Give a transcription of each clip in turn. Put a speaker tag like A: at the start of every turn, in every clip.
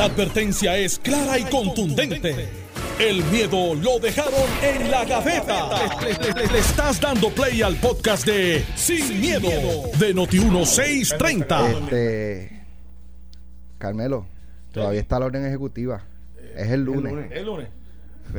A: La advertencia es clara y contundente. El miedo lo dejaron en la gaveta. Le, le- le estás dando play al podcast de Sin, miedo, de Noti1630.
B: Este, Carmelo, todavía está la orden ejecutiva. Es el lunes.
C: lunes.
D: El lunes.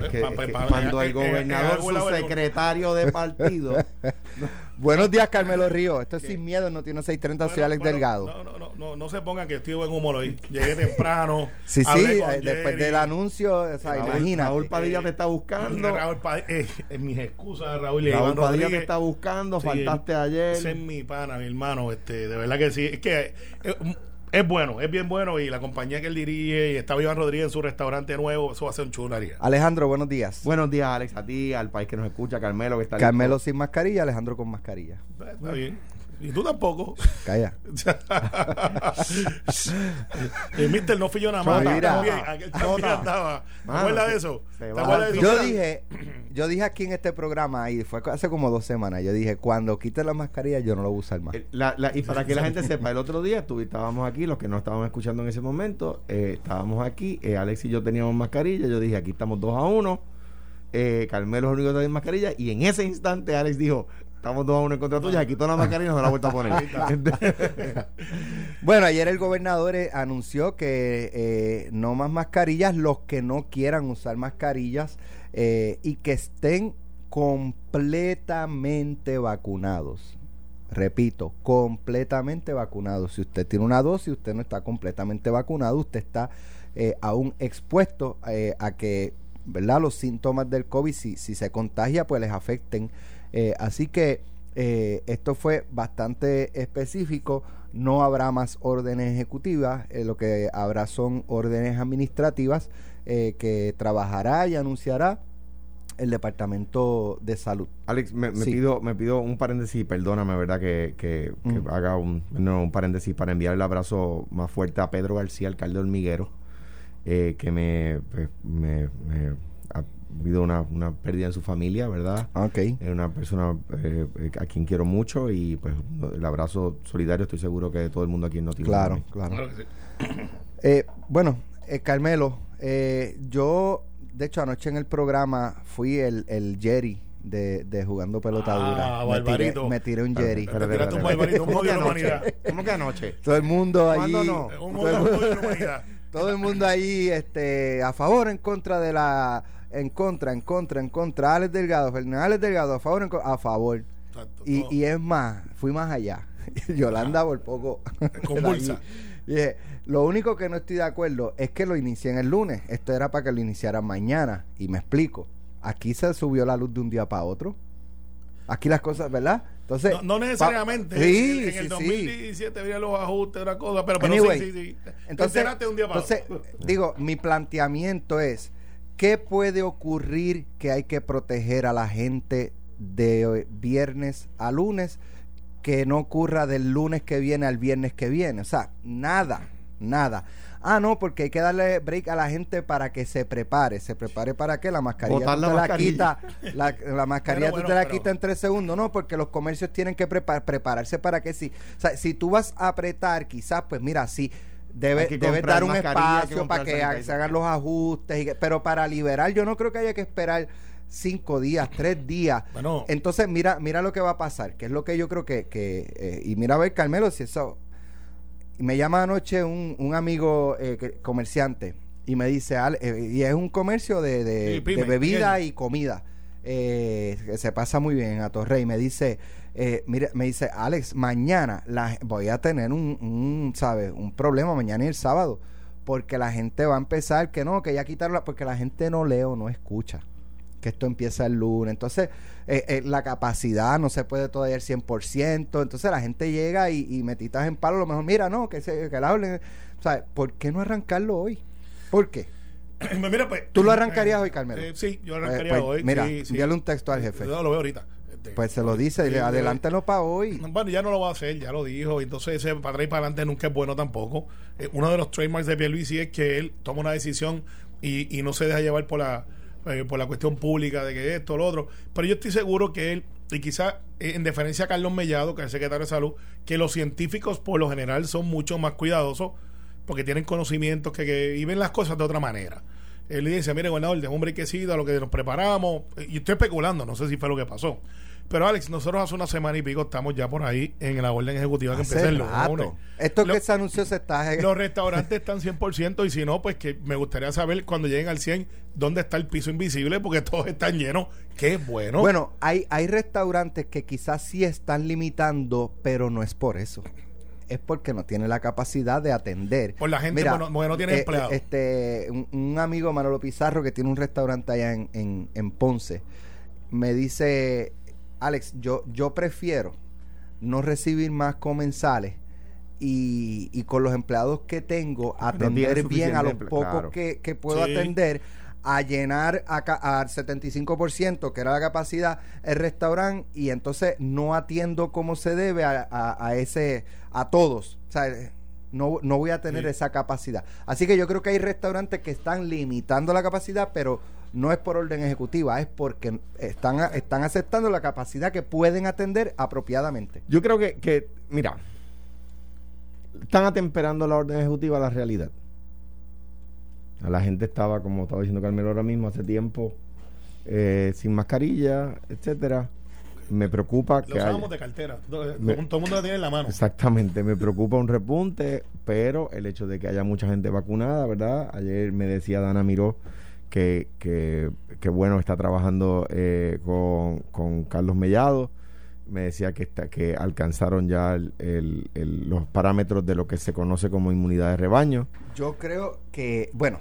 C: Es que-
D: Pa-
C: es
D: pa-
C: que
D: pa-
C: cuando el gobernador, su secretario de partido,
B: Buenos días, Carmelo Río. Esto es sin miedo, no tiene 630, soy Alex Delgado.
D: No, no, no, no, no se pongan que estoy buen humor hoy. Llegué temprano.
B: Sí, sí, eh, después del anuncio, o sea, imagínate.
C: Raúl Padilla te está buscando.
D: Raúl Padilla, eh, eh, mis excusas, Raúl
C: Raúl Padilla te está buscando, faltaste
D: Ese es
C: ayer.
D: mi pana, mi hermano. Este, de verdad que sí. Es que eh, es bueno, es bien bueno. Y la compañía que él dirige, y estaba Iván Rodríguez en su restaurante nuevo, eso va a ser un chunaría.
B: Alejandro, buenos días.
C: Buenos días, Alex, a ti, al país que nos escucha, Carmelo, que está
B: Carmelo
C: listo.
B: sin mascarilla, Alejandro con mascarilla.
D: Está bien. Y tú tampoco.
B: Calla.
D: el Mister no fui yo nada más. Aquel también andaba. ¿Te
C: Mano,
D: acuerdas de eso?
C: se
D: ¿Te
C: va.
D: acuerdas de eso?
B: Yo dije, yo dije aquí en este programa, y fue hace como dos semanas, yo dije, cuando quite la mascarilla yo no lo voy a usar más.
C: Eh, la- la- y para que la gente sepa, el otro día estuvi- estábamos aquí, los que no estábamos escuchando en ese momento, eh, estábamos aquí, eh, Alex y yo teníamos mascarilla, yo dije, aquí estamos dos a uno, eh, Carmelo es el único que tiene mascarilla, y en ese instante Alex dijo, estamos dos a uno en contra tuya, toda la mascarilla no se la ha vuelto a poner.
B: Bueno, ayer el gobernador eh, anunció que eh, no más mascarillas, los que no quieran usar mascarillas eh, y que estén completamente vacunados. Repito, completamente vacunados. Si usted tiene una dosis, usted no está completamente vacunado, usted está eh, aún expuesto a que ¿verdad? los síntomas del COVID, si, si se contagia, pues les afecten. Eh, así que eh, esto fue bastante específico. No habrá más órdenes ejecutivas, eh, lo que habrá son órdenes administrativas eh, que trabajará y anunciará el Departamento de Salud.
C: Alex, me, me
B: Sí.
C: pido me pido un paréntesis, perdóname, ¿verdad? Que, que, que
B: Mm.
C: haga un, no, un paréntesis para enviar el abrazo más fuerte a Pedro García, alcalde de Hormiguero, eh, que me, pues, me, me habido una, una pérdida en su familia, ¿verdad?
B: Ok.
C: Es una persona eh, eh, a quien quiero mucho y pues el abrazo solidario estoy seguro que todo el mundo aquí no tiene.
B: Claro, claro.
D: Claro que sí.
B: Eh, bueno, eh, Carmelo, eh, yo, de hecho, anoche en el programa fui el, el Jerry de, de jugando pelota dura.
D: Ah,
B: me, tiré,
D: Barbarito.
B: me tiré un Jerry.
D: Tiraste un barbarito, un
C: ¿Cómo que
D: odio humanidad.
C: ¿Cómo que anoche?
B: Todo el mundo allí.
C: ¿Cuándo no?
D: Un
B: todo, el, todo el mundo ahí, este, a favor, en contra de la, en contra, en contra, en contra. Alex Delgado, Fernández Delgado, a favor, en a favor.
D: Exacto,
B: Y, es más, fui más allá. Yolanda por poco.
D: Convulsa.
B: Dije, lo único que no estoy de acuerdo es que lo inicié en el lunes. Esto era para que lo iniciaran mañana. Y me explico. Aquí se subió la luz de un día para otro. Aquí las cosas, ¿verdad? Entonces.
D: No, no necesariamente.
B: sí,
D: en, en
B: sí,
D: el
B: sí.
D: 2017 había los ajustes, una cosa, pero, pero
B: Anyway,
D: sí, sí,
B: Entonces,
D: enteraste de un día para
B: entonces digo, mi planteamiento es, ¿qué puede ocurrir que hay que proteger a la gente de viernes a lunes que no ocurra del lunes que viene al viernes que viene? O sea, nada, nada. Ah, no, porque hay que darle break a la gente para que se prepare. ¿Se prepare para qué? La mascarilla
C: Botar
B: tú
C: la
B: te la quita, la, la mascarilla
D: Pero
B: tú
D: bueno,
B: te la
D: pero-
B: quitas en tres segundos. No, porque los comercios tienen que prepar- prepararse para que sí. O sea, si tú vas a apretar, quizás, pues mira, sí, debe,
C: comprar
B: dar un
C: que
B: espacio para que se hagan los ajustes. y que- pero para liberar, yo no creo que haya que esperar cinco días, tres días.
D: Bueno.
B: Entonces, mira, mira lo que va a pasar, que es lo que yo creo que, que eh, y mira a ver, Carmelo, si eso, y me llama anoche un, un amigo eh, que- comerciante y me dice, "Ale- eh, y es un comercio de, de,
D: Sí, pyme,
B: de bebida y comida, eh, que se pasa muy bien en Atorrey, me dice, eh, mire, me dice, Alex, mañana la, voy a tener un, un, ¿sabes? Un problema mañana y el sábado, porque la gente va a empezar que no, que ya quitaron, porque la gente no lee o no escucha que esto empieza el lunes. Entonces, eh, eh, la capacidad no se puede todavía el 100%. Entonces, la gente llega y, y metitas en palo, a lo mejor, mira, no, que, se, que la hablen. O sea, ¿por qué no arrancarlo hoy? ¿Por qué?
D: Pues mira, pues,
B: ¿Tú lo arrancarías hoy, Carmelo?
D: eh, sí, yo
B: Eh,
D: arrancaría
B: pues,
D: hoy.
B: Mira,
D: sí,
B: un texto al jefe.
D: Yo lo veo ahorita.
B: Pues se lo dice, y adelántalo para hoy.
D: Bueno, ya no lo va a hacer, ya lo dijo. Entonces, ese para atrás y para adelante nunca es bueno tampoco. Eh, uno de los trademarks de Pierluisi es que él toma una decisión y, y no se deja llevar por la eh, por la cuestión pública de que esto, lo otro. Pero yo estoy seguro que él, y quizá eh, en deferencia a Carlos Mellado, que es el secretario de salud, que los científicos por lo general son mucho más cuidadosos. porque tienen conocimientos que, que- y ven las cosas de otra manera. Él le dice, mire, gobernador, de hombre que sí, a lo que nos preparamos. Y estoy especulando, no sé si fue lo que pasó. Pero Alex, nosotros hace una semana y pico estamos ya por ahí en la orden ejecutiva que
B: Hace
D: empieza el lunes.
B: Esto
D: Lo-
B: que se anunció se está...
D: Los restaurantes están 100% y si no, pues que me gustaría saber cuando lleguen al 100 dónde está el piso invisible porque todos están llenos. Qué bueno.
B: Bueno, hay, hay restaurantes que quizás sí están limitando, pero no es por eso. Es porque no tiene la capacidad de atender.
D: Por la gente, porque no- tiene empleados.
B: Este, un, un amigo, Manolo Pizarro, que tiene un restaurante allá en, en, en Ponce, me dice, Alex, yo, yo prefiero no recibir más comensales y, y con los empleados que tengo atender bien a los pocos
C: claro.
B: que, que puedo
D: Sí.
B: atender a llenar al 75% que era la capacidad el restaurante y entonces no atiendo como se debe a, a- a ese a todos o sea no, no voy a tener
D: Sí.
B: esa capacidad así que yo creo que hay restaurantes que están limitando la capacidad pero no es por orden ejecutiva es porque están están aceptando la capacidad que pueden atender apropiadamente
C: Yo creo que, que, mira, están atemperando la orden ejecutiva a la realidad. A la gente estaba, como estaba diciendo Carmelo ahora mismo, hace tiempo, eh, sin mascarilla, etcétera. Me preocupa
D: Lo
C: que
D: usábamos de cartera. Todo,
C: Me-
D: todo el mundo la tiene en la mano.
C: Exactamente, me preocupa un repunte, pero el hecho de que haya mucha gente vacunada, ¿verdad? Ayer me decía Dana Miró que, que, que bueno, está trabajando eh, con, con Carlos Mellado. Me decía que, está, que alcanzaron ya el- el- el- los parámetros de lo que se conoce como inmunidad de rebaño.
B: Yo creo que, bueno,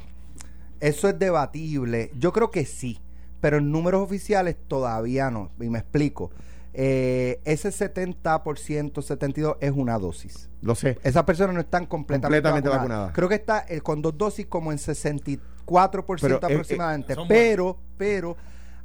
B: eso es debatible. Yo creo que sí, pero en números oficiales todavía no. Y me explico. Eh, ese 70%, 72% es una dosis.
C: Lo sé.
B: Esas personas no están completamente,
C: Completamente
B: vacunadas.
C: vacunadas.
B: Creo que está eh, con dos dosis como en 64%
C: Pero, eh,
B: aproximadamente.
D: eh, son
B: pero, pero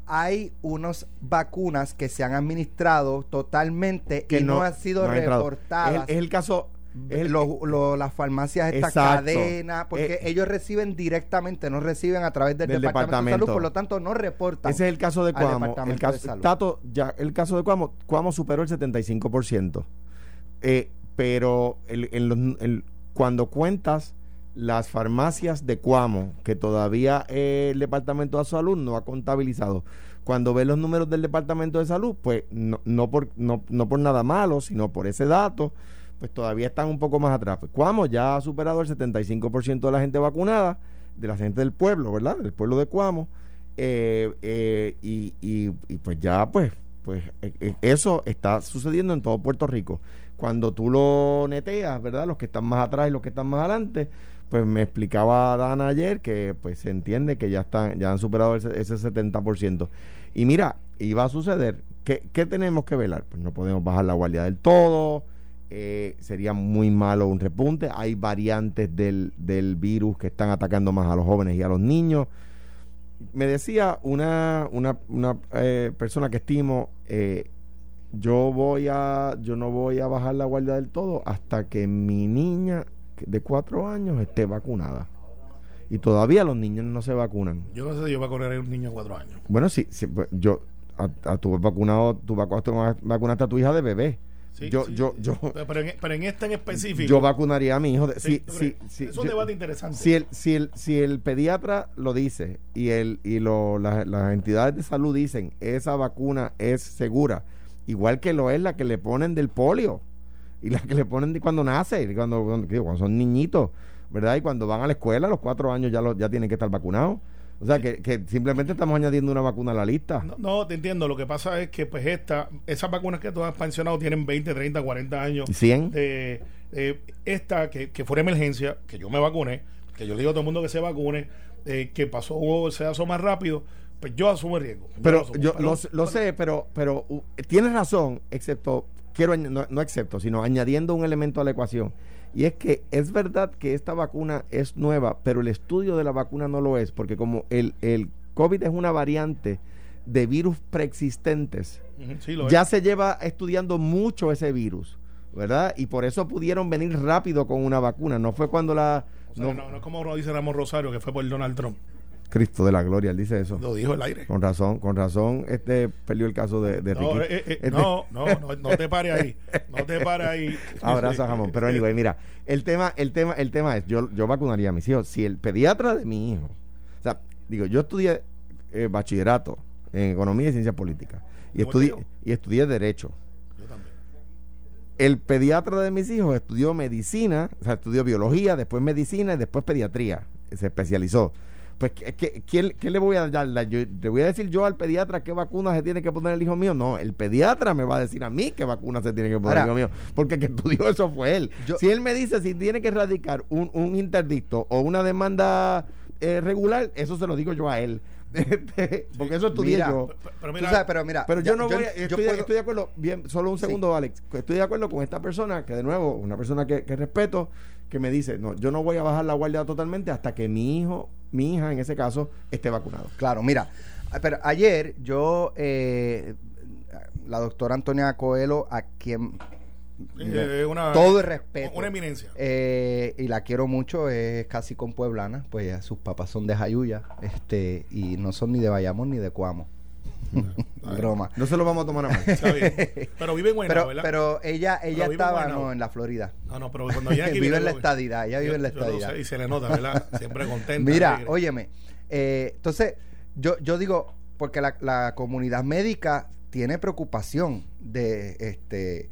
B: hay unas vacunas que se han administrado totalmente
C: Que
B: y no, han sido
C: no
B: reportadas.
C: Es el, es el caso. el-
B: Lo- lo- las farmacias, esta
C: Exacto.
B: cadena, porque
C: Eh,
B: ellos reciben directamente, no reciben a través del,
C: Del
B: departamento, de. Salud, por lo tanto no reportan.
C: Ese es el caso de Cuamo. El
B: Departamento
C: caso,
B: de Salud.
C: Tato, ya, el caso de Cuamo, Cuamo superó el 75%. Eh, pero el- en los- el- cuando cuentas las farmacias de Cuamo, que todavía eh, el Departamento de Salud no ha contabilizado, cuando ves los números del Departamento de Salud, pues no, no, por, no, no por nada malo, sino por ese dato, pues todavía están un poco más atrás. Pues Cuamo ya ha superado el 75% de la gente vacunada, de la gente del pueblo, ¿verdad? Del pueblo de Cuamo. Eh, eh, y, y- y pues ya, pues, pues eso está sucediendo en todo Puerto Rico. Cuando tú lo neteas, ¿verdad? Los que están más atrás y los que están más adelante, pues me explicaba Dana ayer que pues se entiende que ya están, ya han superado ese, ese 70%. Y mira, iba a suceder, ¿qué, qué tenemos que velar? Pues no podemos bajar la guardia del todo, eh, sería muy malo un repunte, hay variantes del, del virus que están atacando más a los jóvenes y a los niños. Me decía una, una, una eh, persona que estimo, eh, yo voy a, yo no voy a bajar la guardia del todo hasta que mi niña de cuatro años esté vacunada. Y todavía los niños no se vacunan.
D: Yo no sé si yo voy a correr un niño de cuatro años.
C: Bueno, sí, sí, pues, yo, a, a tu vacunado, tu vacunaste, vacunaste a tu hija de bebé.
D: Sí,
C: yo,
D: sí,
C: yo,
D: sí.
C: yo,
D: Pero, en, pero en esta en específico.
C: yo vacunaría a mi hijo. De,
D: Sí,
C: si, si-
D: es un
C: yo-
D: debate interesante.
C: si el, si el, si el pediatra lo dice y el y lo, la- las entidades de salud dicen esa vacuna es segura, igual que lo es la que le ponen del polio y la que le ponen cuando nace, cuando, cuando, cuando son niñitos, ¿verdad? Y cuando van a la escuela, a los cuatro años ya, lo- ya tienen que estar vacunados. O sea, que, que simplemente estamos añadiendo una vacuna a la lista.
D: No, no, te entiendo. Lo que pasa es que, pues, esta, esas vacunas que tú has mencionado tienen 20, 30, 40 años.
C: ¿Y 100?
D: De, de esta, que, que fue emergencia, que yo me vacuné, que yo le digo a todo el mundo que se vacune, eh, que pasó o se más rápido, pues yo asumo el riesgo. Yo
C: Pero
D: asumo.
C: yo
D: Pero-
C: lo, lo sé, pero, pero uh, tienes razón, excepto, quiero no, no excepto, sino añadiendo un elemento a la ecuación. Y es que es verdad que esta vacuna es nueva, pero el estudio de la vacuna no lo es, porque como el, el COVID es una variante de virus preexistentes,
D: sí,
C: ya
D: es.
C: se lleva estudiando mucho ese virus, ¿verdad? Y por eso pudieron venir rápido con una vacuna. No fue cuando la...
D: O sea, no, no es como lo dice Ramón Rosario, que fue por Donald Trump.
C: Cristo de la gloria, él dice eso.
D: Lo dijo el aire.
C: Con razón, con razón, este perdió el caso de, de Ricky.
D: Eh, eh,
C: Este-
D: no, no, no, no te pares ahí. No te pares ahí.
C: Abrazo jamón. Pero anyway, mira, el tema, el tema, el tema es, yo, yo vacunaría a mis hijos. Si el pediatra de mi hijo, o sea, digo, yo estudié eh, bachillerato en economía y ciencias políticas. Y estudié, y estudié derecho.
D: Yo también.
C: El pediatra de mis hijos estudió medicina, o sea, estudió biología, después medicina y después pediatría. Se especializó. Pues, ¿qué, qué- quién- qué le voy a dar? Yo- ¿Le voy a decir yo al pediatra qué vacuna se tiene que poner el hijo mío? No, el pediatra me va a decir a mí qué vacuna se tiene que poner
B: Ahora-
C: el hijo mío. Porque el que estudió eso fue él.
B: Yo-
C: si él me dice si tiene que erradicar un, un interdicto o una demanda eh, regular, eso se lo digo yo a él. Este, Porque eso estudié
B: Mira,
C: yo.
D: Pero mira,
B: sabes, pero mira,
C: Pero
B: ya-
C: yo no voy, a-
B: yo
C: estoy,
B: puedo-
C: estoy de acuerdo, bien, solo un segundo, Alex, estoy de acuerdo con esta persona, que de nuevo, una persona que, que respeto, que me dice, no, yo no voy a bajar la guardia totalmente hasta que mi hijo, mi hija en ese caso, esté vacunado.
B: Claro, mira, pero ayer yo, eh, la doctora Antonia Coelho, a quien
D: eh, eh, una,
B: todo el respeto,
D: Una eminencia.
B: eh, y la quiero mucho, es casi con pueblana, pues ya sus papás son de Jayuya, este, y no son ni de Bayamón ni de Cuamo. Broma.
C: No se lo vamos a tomar a mal.
D: Está bien. Pero vive en Guaynabo,
B: Pero,
D: ¿verdad?
B: pero ella, ella
D: en
B: estaba
D: Guaynabo.
B: no, en la Florida.
D: No, no, pero cuando viene aquí...
B: vive en la estadidad, ella vive
D: Yo-
B: en la estadidad.
D: sé, y se le nota, ¿verdad? Siempre contenta.
B: Mira,
D: alegre.
B: óyeme, eh, entonces yo, yo digo, porque la, la comunidad médica tiene preocupación de este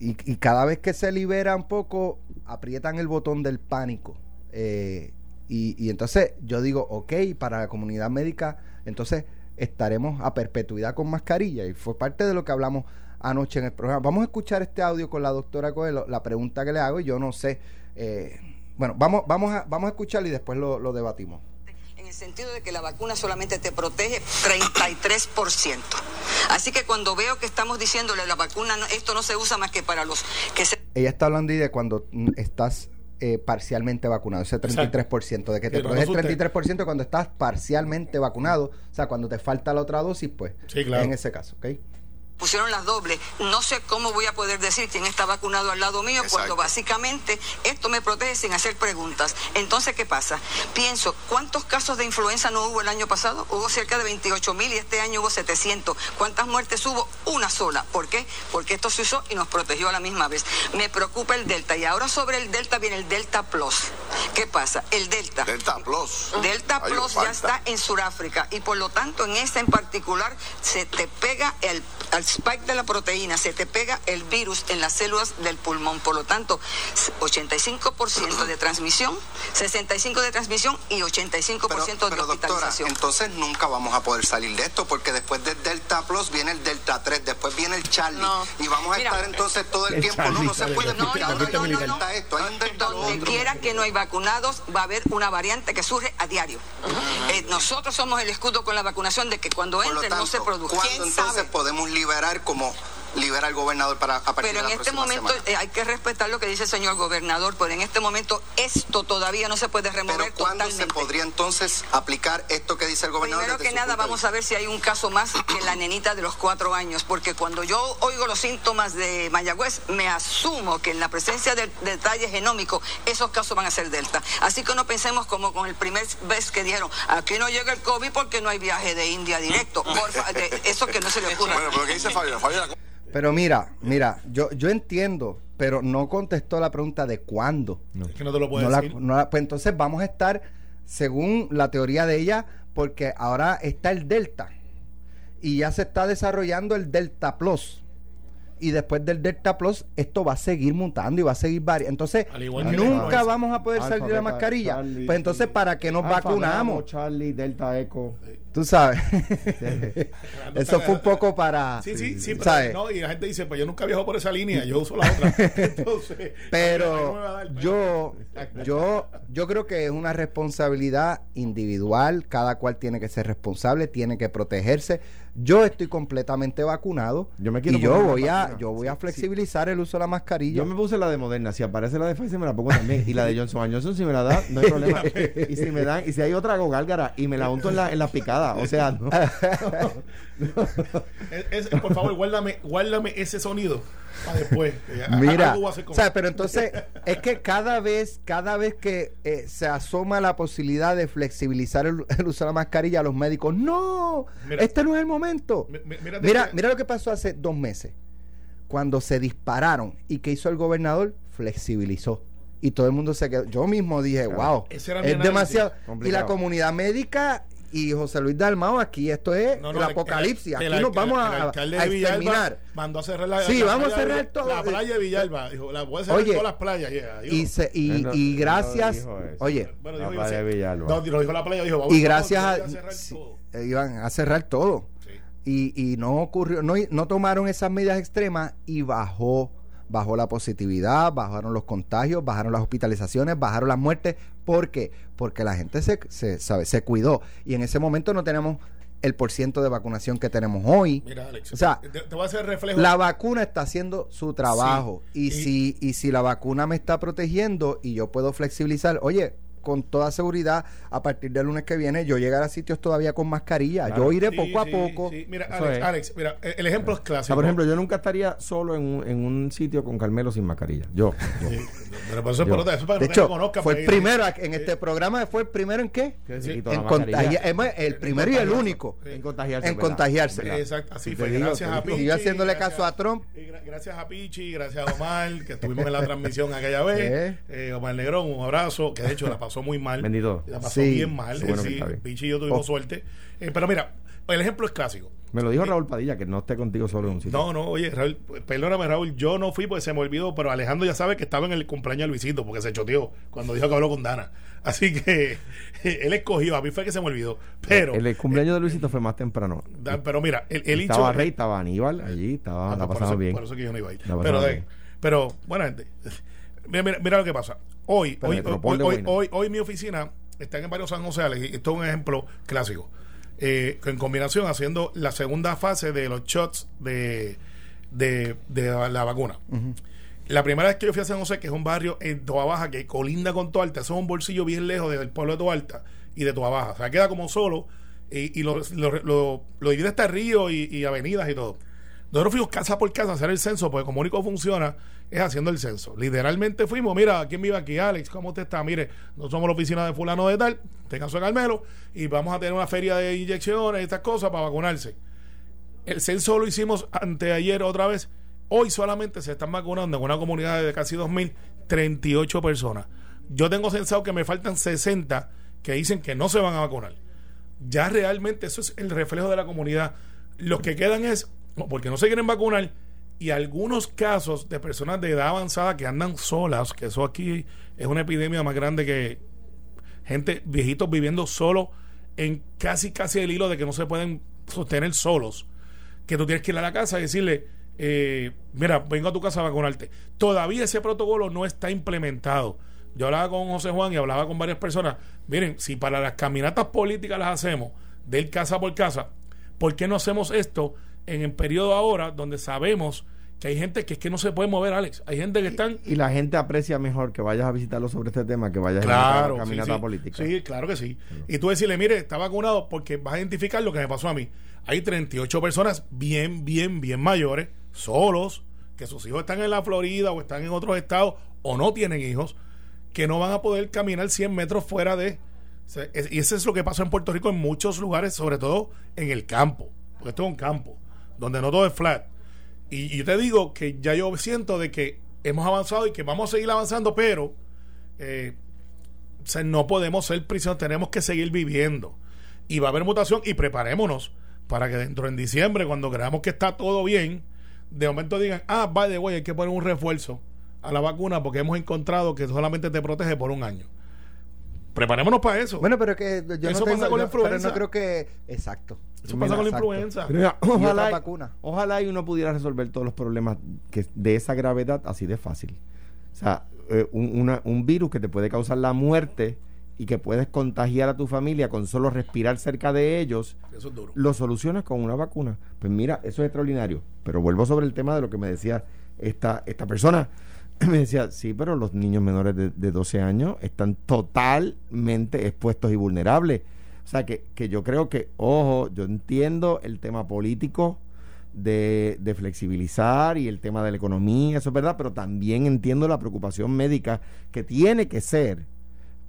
B: y, y cada vez que se libera un poco, aprietan el botón del pánico. Eh, y, y entonces yo digo, ok, para la comunidad médica, entonces estaremos a perpetuidad con mascarilla. Y fue parte de lo que hablamos anoche en el programa. Vamos a escuchar este audio con la doctora Coelho, la pregunta que le hago, y yo no sé. eh, bueno, vamos, vamos, a, vamos a escucharlo y después lo, lo debatimos.
E: En el sentido de que la vacuna solamente te protege 33%. Así que cuando veo que estamos diciéndole la vacuna, esto no se usa más que para los que se...
B: Ella está hablando de cuando mm, estás eh, parcialmente vacunado, ese 33%, de que te protege el 33% cuando estás parcialmente vacunado, o sea, cuando te falta la otra dosis, pues,
D: Sí, claro.
B: en ese caso, ¿ok?
E: Pusieron las dobles, no sé cómo voy a poder decir quién está vacunado al lado mío cuando básicamente esto me protege sin hacer preguntas. Entonces, ¿qué pasa? Pienso, ¿cuántos casos de influenza no hubo el año pasado? Hubo cerca de 28 mil y este año hubo 700. ¿Cuántas muertes hubo? Una sola. ¿Por qué? Porque esto se usó y nos protegió a la misma vez. Me preocupa el Delta y ahora sobre el Delta viene el Delta Plus. ¿Qué pasa? El Delta.
F: Delta Plus.
E: Delta Plus ya está en Sudáfrica y por lo tanto en ese en particular se te pega el al spike de la proteína, se te pega el virus en las células del pulmón. Por lo tanto, 85% de transmisión, 65% de transmisión y 85%
F: Pero,
E: de
F: pero doctora,
E: hospitalización.
F: entonces nunca vamos a poder salir de esto porque después del Delta Plus viene el Delta 3, después viene el Charlie
E: No.
F: y vamos a
E: Mira,
F: estar entonces todo el,
C: el
F: tiempo. no, no se puede
E: No, no, no, no, no,
F: Delta esto, hay un Delta lo
E: Donde
F: otro.
E: quiera que no hay vacunados, va a haber una variante que surge a diario. Nosotros somos el escudo con la vacunación de que cuando entre no se produzca.
F: ¿cuándo
E: ¿Quién
F: entonces
E: sabe?
F: podemos liberar como libera el gobernador para a partir
E: Pero
F: de
E: en
F: la
E: este momento
F: semana?
E: eh, hay que respetar lo que dice el señor gobernador, pero en este momento esto todavía no se puede remover
F: Pero ¿cuándo
E: totalmente.
F: se podría entonces aplicar esto que dice el gobernador?
E: Primero que nada vamos a ver si hay un caso más que la nenita de los cuatro años, porque cuando yo oigo los síntomas de Mayagüez, me asumo que en la presencia de detalle genómico, esos casos van a ser delta. Así que no pensemos como con el primer vez que dijeron, aquí no llega el COVID porque no hay viaje de India directo. De- eso que no se le ocurra.
F: Bueno, pero ¿qué dice Fabio? Fabio la-
B: Pero mira, mira, yo, yo entiendo, pero no contestó la pregunta de cuándo.
D: Es que no te lo puedo
B: No la-
D: decir.
B: no la- pues entonces vamos a estar, según la teoría de ella, porque ahora está el Delta y ya se está desarrollando el Delta Plus. Y después del Delta Plus, esto va a seguir mutando y va a seguir variando. Entonces, nunca vamos a poder salir de la mascarilla.
C: Charlie,
B: pues entonces. ¿para qué nos
C: Alfa,
B: vacunamos?
C: Bravo, Charlie, Delta Echo.
B: Tú sabes. Eso fue un poco para.
D: Sí, sí, sí, pero
B: ¿sabes?
D: no, y la gente dice, pues yo nunca viajo por esa línea, yo uso la otra. Entonces, no
B: Pero
D: dar
B: yo, yo, yo creo que es una responsabilidad individual. Cada cual tiene que ser responsable, tiene que protegerse. Yo estoy completamente vacunado
C: Yo me quiero
B: y yo voy a, yo voy a
C: Sí,
B: flexibilizar el uso de la mascarilla.
C: Yo me puse la de Moderna. Si aparece la de Pfizer, me la pongo también. Y la de Johnson Johnson, si me la da, no hay problema. y si me dan, y si hay otra, hago gálgara y me la unto en la, en la picada. O sea, no.
D: Es- es- por favor, guárdame, guárdame ese sonido para después. Eh,
B: Mira, o sea, pero entonces es que cada vez, cada vez que eh, se asoma la posibilidad de flexibilizar el, el uso de la mascarilla, los médicos, no,
D: Mira.
B: este no es el momento.
D: Mi- mi- mírate
B: Mira, mira lo que pasó hace dos meses, cuando se dispararon y que hizo el gobernador, flexibilizó. Y todo el mundo se quedó. Yo mismo dije, wow,
D: Ese era mi
B: es demasiado. Y la comunidad médica y José Luis Dalmao, aquí esto es
D: No, no,
B: el apocalipsis.
D: el-
B: aquí
D: el-
B: nos vamos
D: el- el
B: a,
D: alcalde
B: a
D: de Villalba
B: exterminar.
D: Mandó a cerrar la,
B: Sí,
D: la
B: vamos a
D: playa de-
B: cerrar todo.
D: La playa de Villalba. Dijo, la voy a cerrar
B: Oye,
D: todas las playas. yeah.
B: Y, se, y,
C: no-
B: y gracias, oye,
D: Bueno,
C: La
D: dijo, a
C: playa de Villalba.
D: No, lo dijo la playa. Dijo, vamos,
B: y gracias
D: vamos,
B: a,
D: voy cerrar
B: sí,
D: todo.
B: eh, iban a cerrar todo.
D: Sí.
B: Y, y no ocurrió, no, no tomaron esas medidas extremas y bajó, bajó la positividad, bajaron los contagios, bajaron las hospitalizaciones, bajaron las muertes. ¿Por qué? Porque la gente se, se, sabe, se cuidó. Y en ese momento no tenemos el porciento de vacunación que tenemos hoy.
D: Mira, Alex,
B: O sea,
D: te, te voy a hacer reflejo.
B: La vacuna está haciendo su trabajo.
D: Sí.
B: Y,
D: Y-
B: si, y si la vacuna me está protegiendo y yo puedo flexibilizar, oye, con toda seguridad, a partir del lunes que viene, yo llegaré a sitios todavía con mascarilla.
C: Claro.
B: Yo iré
D: Sí,
B: poco a poco.
D: sí. Mira, Alex. Alex, mira, el el ejemplo es
C: O
D: clásico.
C: sea, por ejemplo, yo nunca estaría solo en un, en un sitio con Carmelo sin mascarilla. Yo.
D: pero por eso,
C: Yo.
D: pero eso para que
B: De hecho,
D: conozcan,
B: fue el primero en este programa, fue el primero en qué? En más, el primero y el único.
C: En contagiarse.
B: En contagiarse.
C: ¿verdad?
D: Exacto, así fue.
C: digo,
D: gracias a. Pichi.
B: Siguió haciéndole
D: gracias-
B: caso a Trump.
D: y gra- gracias a Pichi, gracias a Omar, que estuvimos en la transmisión aquella vez.
B: Eh,
D: Omar Negrón, un abrazo, que de hecho la pasó muy mal.
C: Bendito.
D: La pasó
B: Sí.
D: bien mal.
C: Bueno
D: sí. Pichi y yo tuvimos
B: Oh.
D: suerte. Eh, pero mira, el ejemplo es clásico.
C: Me lo dijo Raúl Padilla, que no esté contigo solo en un sitio.
D: No, no, oye, Raúl, perdóname, Raúl, yo no fui porque se me olvidó, pero Alejandro ya sabe que estaba en el cumpleaños de Luisito porque se choteó cuando dijo que habló con Dana. Así que él escogió, a mí fue que se me olvidó. Pero,
C: el, el cumpleaños de Luisito fue más temprano.
D: da- pero mira, el, el
C: estaba Rey, estaba Aníbal allí, estaba,
D: Ah,
C: la
D: por eso-
C: bien.
D: Por eso que yo no iba a ir. Pero, de-
C: bien.
D: pero bueno, gente, mira, mira, mira lo que pasa. Hoy, hoy, hoy, hoy, hoy, hoy mi oficina está en varios San José, y esto es un ejemplo clásico. Eh, en combinación haciendo la segunda fase de los shots de, de, de la vacuna. La primera vez que yo fui a San José, que es un barrio en Toa Baja que colinda con Toa Alta, eso es un bolsillo bien lejos del pueblo de Toa Alta y de Toa Baja. O sea, queda como solo y, y lo, lo, lo, lo divide hasta río y, y avenidas y todo. Nosotros fuimos casa por casa a hacer el censo, porque como único funciona es haciendo el censo. Literalmente fuimos, mira, ¿quién vive aquí? Alex, ¿cómo usted está? Mire, nosotros somos la oficina de fulano de tal, caso de Carmelo, y vamos a tener una feria de inyecciones estas cosas para vacunarse. El censo lo hicimos anteayer otra vez. Hoy solamente se están vacunando en una comunidad de casi 2.000, 38 personas. Yo tengo censado que me faltan 60 que dicen que no se van a vacunar. Ya realmente eso es el reflejo de la comunidad. Los que quedan es porque no se quieren vacunar y algunos casos de personas de edad avanzada que andan solas, que eso aquí es una epidemia más grande que gente, viejitos viviendo solos en casi casi el hilo de que no se pueden sostener solos que tú tienes que ir a la casa y decirle, eh, mira, vengo a tu casa a vacunarte. Todavía ese protocolo no está implementado. Yo hablaba con José Juan y hablaba con varias personas. Miren, si para las caminatas políticas las hacemos de ir casa por casa, ¿por qué no hacemos esto en el periodo ahora donde sabemos que hay gente que es que no se puede mover, Alex? Hay gente que están...
C: Y la gente aprecia mejor que vayas a visitarlo sobre este tema que vayas a
D: Claro,
C: una
D: sí,
C: caminata
D: sí.
C: política.
D: Sí, claro que sí. Y tú decirle, mire, está vacunado porque vas a identificar lo que me pasó a mí. Hay 38 personas bien, bien, bien mayores, solos, que sus hijos están en la Florida o están en otros estados o no tienen hijos, que no van a poder caminar 100 metros fuera de... Y eso es lo que pasa en Puerto Rico en muchos lugares, sobre todo en el campo, porque esto es un campo, donde no todo es flat. Y, yo te digo que ya yo siento de que hemos avanzado y que vamos a seguir avanzando, pero eh, no podemos ser prisioneros, tenemos que seguir viviendo. Y va a haber mutación y preparémonos para que dentro en diciembre, cuando creamos que está todo bien, de momento digan, ah, by the way, hay que poner un refuerzo a la vacuna porque hemos encontrado que solamente te protege por un año. Preparémonos para eso.
B: Bueno, pero que yo
D: Eso
B: no tengo,
D: pasa con la
B: yo- pero
D: influenza.
B: no creo que exacto.
D: eso pasa con la
B: Exacto.
D: influenza.
C: Pero mira,
B: Y
C: ojalá,
B: otra vacuna.
C: ojalá y uno pudiera resolver todos los problemas que de esa gravedad así de fácil. O sea, eh, un, una- un virus que te puede causar la muerte y que puedes contagiar a tu familia con solo respirar cerca de ellos,
D: Eso es duro.
C: lo solucionas con una vacuna. Pues mira, eso es extraordinario. Pero vuelvo sobre el tema de lo que me decía esta, esta persona. Me decía, sí, pero los niños menores de, de 12 años están totalmente expuestos y vulnerables. O sea, que, que yo creo que, ojo, yo entiendo el tema político de, de flexibilizar y el tema de la economía, eso es verdad, pero también entiendo la preocupación médica que tiene que ser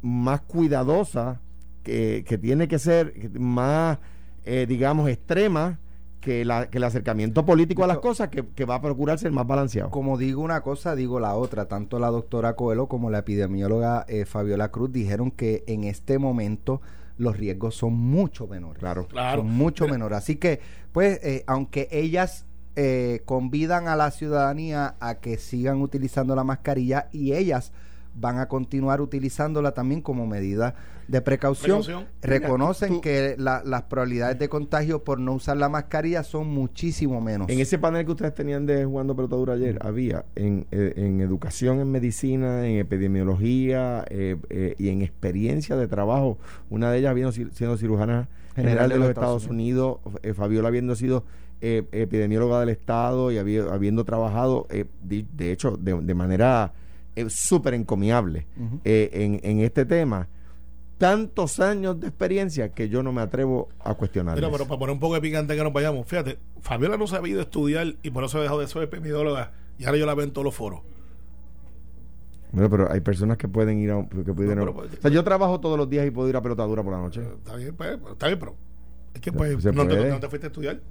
C: más cuidadosa, que, que tiene que ser más, eh, digamos, extrema que, la, que el acercamiento político a las cosas que, que va a procurar ser más balanceado.
B: Como digo una cosa, digo la otra. Tanto la doctora Coelho como la epidemióloga eh, Fabiola Cruz dijeron que en este momento los riesgos son mucho menores.
C: Claro.
D: Claro.
B: Son mucho
D: Mira,
B: menores. Así que, pues, eh, aunque ellas eh, convidan a la ciudadanía a que sigan utilizando la mascarilla y ellas van a continuar utilizándola también como medida de precaución,
D: Precaución.
B: reconocen
C: Tú-
B: que la- las probabilidades de contagio por no usar la mascarilla son muchísimo menos.
C: En ese panel que ustedes tenían de jugando pelotadura ayer, había en, eh, en educación en medicina, en epidemiología eh, eh, y en experiencia de trabajo. Una de ellas habiendo si- siendo cirujana general, de los Estados Unidos, eh, Fabiola habiendo sido eh, epidemióloga del Estado y habi- habiendo trabajado, eh, de, de hecho, de, de manera eh, súper encomiable eh, en, en este tema. Tantos años de experiencia que yo no me atrevo a cuestionar.
D: Pero para poner un poco de picante que nos vayamos, fíjate, Fabiola no se ha ido a estudiar y por eso dejó de ser epidemióloga y ahora yo la veo en todos los foros.
C: Bueno, pero hay personas que pueden ir a un- que pueden-
D: No, pero- pues,
C: o sea, yo trabajo todos los días y puedo ir a pelotadura por la noche.
D: Está bien, pues, está bien, pero es que pues no te, no te fuiste a estudiar.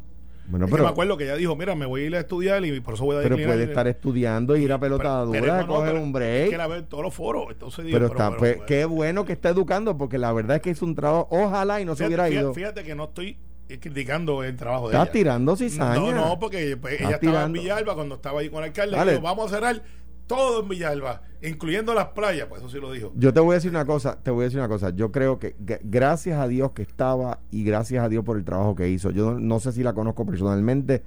C: Bueno,
D: Es que
C: pero,
D: me acuerdo que ella dijo, mira, me voy a ir a estudiar y por eso voy a
C: pero puede estar estudiando y ir a pelotadura,
D: Pero- pero no,
C: coger
D: pero
C: un
D: Es
C: break.
D: que la veo en todos los foros. Entonces digo,
C: pero está,
D: pero,
C: pues,
D: pues,
C: qué bueno que está educando, porque la verdad es que hizo un trabajo, ojalá y no se hubiera ido.
D: Fíjate que no estoy criticando el trabajo de
C: Está
D: ella.
C: tirando cizaña.
D: No, no, porque pues, ella estaba en. Villalba cuando estaba ahí con el alcalde. Dijo, vamos a cerrar todo en Villalba, incluyendo las playas. Pues eso sí lo dijo.
C: Yo te voy a decir una cosa, te voy a decir una cosa. Yo creo que gracias a Dios que estaba y gracias a Dios por el trabajo que hizo. Yo no, no sé si la conozco personalmente,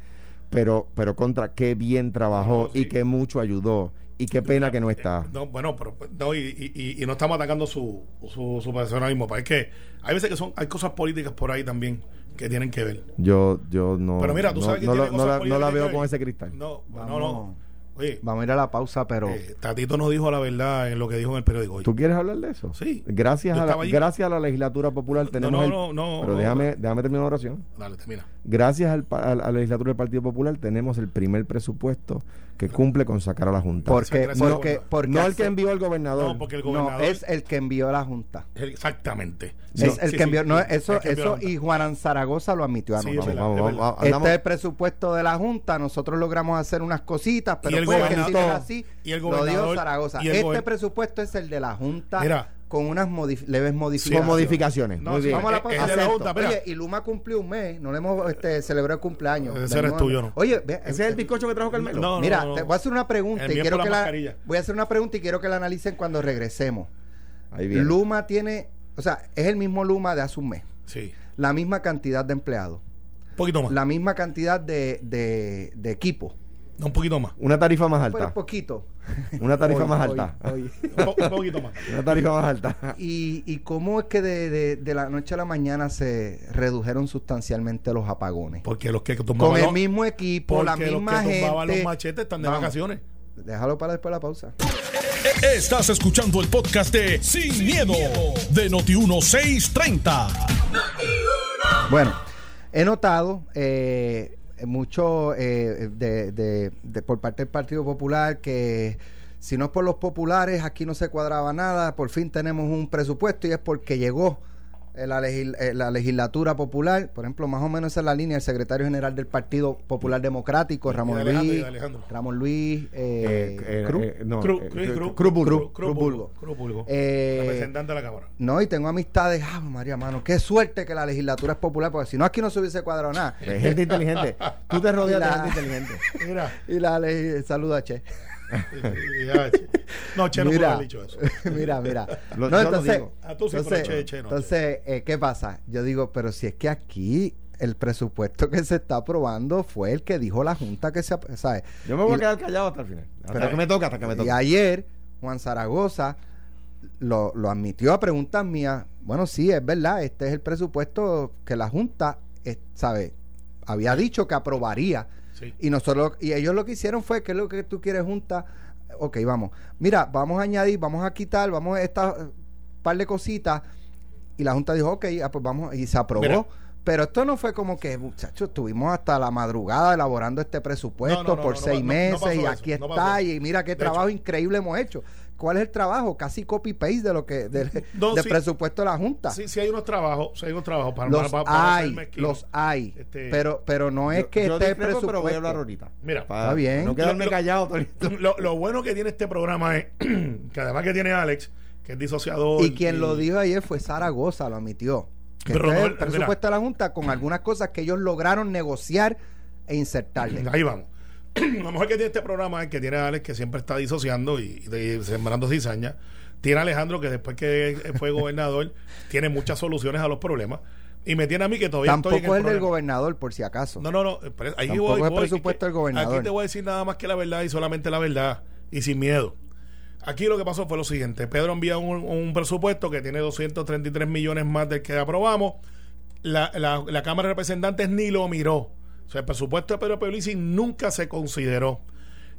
C: pero, pero contra qué bien trabajó
D: No, sí.
C: y qué mucho ayudó. Y qué pena que no está.
D: No, bueno, pero pues, no, y, y- y- no estamos atacando su, su, su personalismo. pues, es que hay veces que son hay cosas políticas por ahí también que tienen que ver.
C: Yo, yo no.
D: Pero mira, tú
C: no,
D: sabes que
C: no,
D: tiene
C: la- no
D: cosas
C: la, no veo con ese cristal.
D: No, no, no. Oye,
B: Vamos a ir a la pausa, pero
D: eh, Tatito nos dijo la verdad en lo que dijo en el periódico hoy.
C: ¿Tú quieres hablar de eso?
D: Sí.
C: Gracias a, la,
D: allí.
C: gracias a la legislatura popular tenemos.
D: no,
C: el-
D: no, no,
C: pero
D: no.
C: déjame, déjame terminar la oración.
D: Dale, termina.
C: Gracias al, a la legislatura del Partido Popular tenemos el primer presupuesto que cumple con sacar a la Junta.
B: porque,
C: no el que envió el gobernador.
D: No, porque el
B: no,
D: gobernador.
B: es el que envió a la Junta.
D: Exactamente.
B: es el
D: sí,
B: que
D: sí,
B: envió, no, eso, eso y Juan Zaragoza lo admitió. Ah, no,
D: Sí, es
B: vamos.
D: verdad,
C: Vamos,
D: es
C: vamos,
D: verdad.
C: vamos, andamos-
B: Este es el presupuesto de la Junta. Nosotros logramos hacer unas cositas, pero
D: el
B: puede que
D: gobernador-
B: si así,
D: y el
B: lo dijo
D: gobernador-
B: Zaragoza.
D: y el
B: Este
D: gober-
B: presupuesto es el de la Junta
D: Mira.
B: Con unas modif- leves modificaciones.
C: modificaciones.
D: No,
C: Muy
D: sí,
C: bien.
B: Vamos a la
D: Es-
B: pausa.
D: es de la
B: Acepto.
D: Junta, mira.
B: Oye, y Luma cumplió un mes. No le hemos este, celebrado el cumpleaños.
D: Ese eres
B: Venimos-
D: tú, yo no.
B: Oye, ve-
C: ¿Ese es el bizcocho que trajo Carmelo?
D: No,
B: Mira,
D: no,
B: te
D: no.
B: voy a hacer una pregunta
D: El
B: y quiero que
D: la
B: voy a hacer una pregunta y quiero que la analicen cuando regresemos.
C: Ahí viene.
B: Luma tiene, o sea, es el mismo Luma de hace un mes.
D: Sí.
B: La misma cantidad de empleados,
D: Un poquito más.
B: la misma cantidad de, de, de equipo.
D: No, un poquito más.
C: Una tarifa más alta.
B: poquito.
C: Una tarifa
B: Hoy,
C: más
B: hoy,
C: alta.
B: hoy.
D: Un, po- un poquito más.
C: Una tarifa más alta.
B: ¿Y, ¿Y cómo es que de, de- de la noche a la mañana se redujeron sustancialmente los apagones?
D: Porque los que tumbaban
B: Con el mismo equipo, la
D: porque los
B: misma
D: que tumbaban
B: gente.
D: los machetes están de
B: Vamos.
D: vacaciones.
B: Déjalo para después de la pausa.
A: Estás escuchando el podcast de Sin, miedo, de Noti1630.
B: Bueno, he notado eh, mucho eh, de, de- de- por parte del Partido Popular que si no es por los populares aquí no se cuadraba nada, por fin tenemos un presupuesto y es porque llegó eh, la, legis- eh, la legislatura popular, por ejemplo, más o menos esa es la línea del secretario general del Partido Popular Democrático, Ramón Luis. Ramón Luis, eh,
C: Eh, eh,
B: Cruz.
C: no,
D: Cruz, Cruz,
C: Cruz-
D: Cruz,
C: Cruz Bulgo.
D: Cruz, Cruz Bulgo. Cruz Bulgo. Representante de la Cámara.
B: No, y tengo amistades, ah, María Mano, qué suerte que la legislatura es popular, porque si no aquí no se hubiese cuadrado nada.
C: Gente inteligente. Tú te rodeas
B: Y la-
C: de gente inteligente.
D: Mira.
B: Y la ley, saluda, Che.
D: y- y. No, Che no
B: mira,
D: dicho eso.
B: mira, mira.
C: Lo-
B: no,
C: lo
B: entonces, entonces,
D: Che, Che no.
B: entonces eh, ¿qué pasa? Yo digo, pero si es que aquí el presupuesto que se está aprobando fue el que dijo la Junta que se, ¿sabes?
C: Yo me voy
B: Y-
C: a quedar callado hasta el final. Hasta
B: Pero-
C: que me toca, hasta que me
B: Y
C: toca.
B: ayer, Juan Zaragoza lo, lo admitió a preguntas mías. Bueno, sí, es verdad, este es el presupuesto que la Junta, eh, ¿sabe? Había dicho que aprobaría.
D: Sí.
B: Y nosotros, y ellos lo que hicieron fue, ¿qué es lo que tú quieres, Junta? Ok, vamos. Mira, vamos a añadir, vamos a quitar, vamos a esta eh, par de cositas. y la Junta dijo, ok, ah, pues vamos, y se aprobó.
D: Mira.
B: Pero esto no fue como que, muchachos, estuvimos hasta la madrugada elaborando este presupuesto
D: No, no, no,
B: por seis meses y aquí está y mira qué
D: De
B: trabajo
D: hecho-
B: increíble hemos hecho. ¿Cuál es el trabajo? Casi copy-paste de lo que del,
D: No,
B: del
D: sí.
B: presupuesto de la Junta.
D: Sí, sí hay unos trabajos, sí hay unos trabajos para,
B: los
D: para- para
B: hay, los hay.
D: Este-
B: pero, pero no es que
C: yo
B: esté el
C: discrepo,
B: presupuesto.
C: pero voy a hablar ahorita.
D: Mira,
C: Para
B: Está bien.
C: No quedarme
D: Lo-
C: callado.
D: Lo, lo bueno que tiene este programa es que además que tiene Alex, que es disociador.
B: Y quien lo dijo ayer fue Zaragoza, lo admitió. Que
D: Pero
B: este
D: no,
B: el presupuesto de la Junta con algunas cosas que ellos lograron negociar e insertarle.
D: Ahí vamos. Lo mejor que tiene este programa es que tiene a Alex que siempre está disociando y, y sembrando cizaña. Tiene a Alejandro que después que fue gobernador tiene muchas soluciones a los problemas. Y me tiene a mí que todavía
B: Tampoco
D: estoy en
B: es
D: el
B: del gobernador, por si acaso.
D: No, no, no. ahí
B: Tampoco
D: voy,
B: es
D: voy,
B: presupuesto del gobernador.
D: Aquí te voy a decir nada más que la verdad y solamente la verdad. Y sin miedo. Aquí lo que pasó fue lo siguiente. Pedro envía un, un presupuesto que tiene 233 millones más del que aprobamos. La, la- la Cámara de Representantes ni lo miró. O sea, el presupuesto de Pedro Pierluisi nunca se consideró.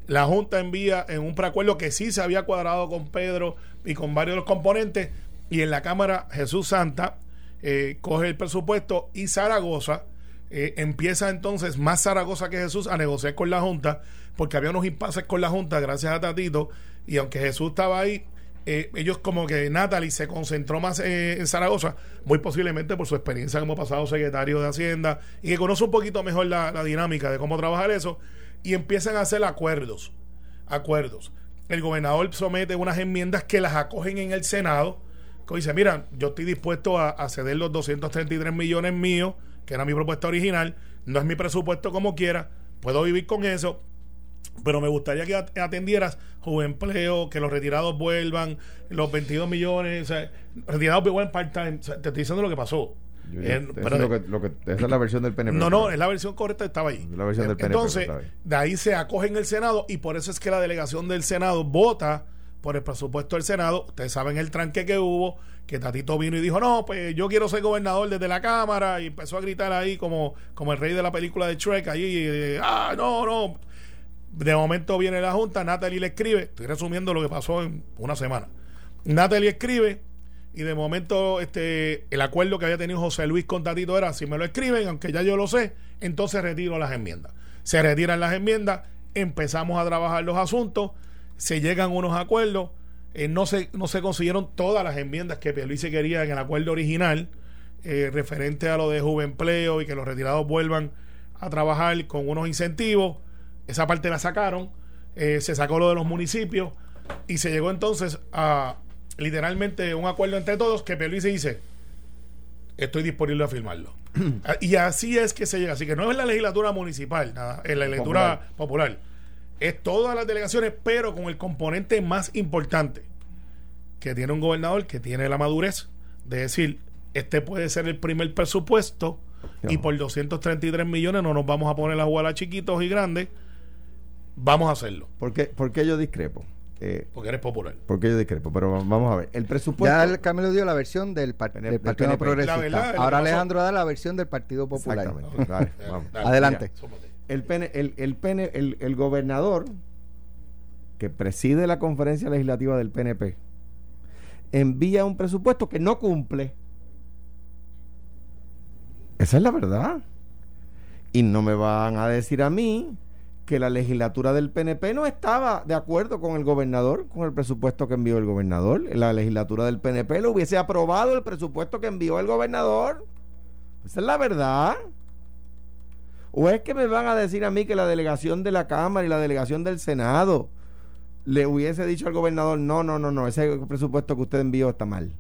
D: La Junta envía en un preacuerdo que sí se había cuadrado con Pedro y con varios de los componentes. Y en la Cámara Jesús Santa eh, coge el presupuesto y Zaragoza eh, empieza entonces más Zaragoza que Jesús a negociar con la Junta porque había unos impases con la Junta gracias a Tatito y aunque Jesús estaba ahí eh, ellos como que Natalie se concentró más eh, en Zaragoza muy posiblemente por su experiencia como pasado secretario de Hacienda y que conoce un poquito mejor la, la dinámica de cómo trabajar eso y empiezan a hacer acuerdos acuerdos. El gobernador somete unas enmiendas que las acogen en el Senado que dice, mira, yo estoy dispuesto a, a ceder los 233 millones míos, que era mi propuesta original, no es mi presupuesto como quiera, puedo vivir con eso, pero me gustaría que at- atendieras empleo, que los retirados vuelvan, los 22 millones, o sea, retirados vuelvan part-time, o sea, te estoy diciendo lo que pasó.
C: Yo-
D: Eh, pero-
C: es lo que, lo que- esa es la versión del PNP.
D: no, no, es la versión correcta, estaba ahí.
C: La versión del PNP,
D: Entonces, de ahí se acoge en el Senado y por eso es que la delegación del Senado vota por el presupuesto del Senado. Ustedes saben el tranque que hubo, que Tatito vino y dijo, no, pues yo quiero ser gobernador desde la Cámara y empezó a gritar ahí como, como el rey de la película de Shrek, ahí, eh, ah, no, no. De momento viene la Junta, Natalie le escribe, estoy resumiendo lo que pasó en una semana. Natalie escribe y de momento este el acuerdo que había tenido José Luis con Tatito era si me lo escriben, aunque ya yo lo sé, entonces retiro las enmiendas. Se retiran las enmiendas, empezamos a trabajar los asuntos, se llegan unos acuerdos, eh, no, se, no se consiguieron todas las enmiendas que Pierluisi quería en el acuerdo original, eh, referente a lo de Juvenpleo y que los retirados vuelvan a trabajar con unos incentivos. Esa parte la sacaron, eh, se sacó lo de los municipios y se llegó entonces a literalmente un acuerdo entre todos que Pierluisi dice estoy disponible a firmarlo. Ah, y así es que se llega. Así que no es la legislatura municipal, nada, es la legislatura popular. Es todas las delegaciones, pero con el componente más importante, que tiene un gobernador que tiene la madurez de decir, este puede ser el primer presupuesto y por 233 millones no nos vamos a poner a jugar a chiquitos y grandes, vamos a hacerlo,
C: ¿Por qué, por qué yo discrepo? Eh,
D: porque eres popular.
C: ¿Por qué yo discrepo? Pero va- vamos a ver. El presupuesto.
B: Ya el Camilo dio la versión del, par-
C: Del
B: del Partido
C: PNP.
B: Progresista.
D: La verdad,
B: Ahora Alejandro da la versión del Partido Popular.
C: Exactamente. Dale, vamos.
D: Dale,
B: Adelante.
D: mira,
C: El, PN el, el, PN el, el gobernador que preside la conferencia legislativa del PNP envía un presupuesto que no cumple. Esa es la verdad. Y no me van a decir a mí que la legislatura del PNP no estaba de acuerdo con el gobernador, con el presupuesto que envió el gobernador. La legislatura del PNP lo hubiese aprobado el presupuesto que envió el gobernador. Esa es la verdad. ¿O es que me van a decir a mí que la delegación de la Cámara y la delegación del Senado le hubiese dicho al gobernador, no, no, no, no, ese presupuesto que usted envió está mal?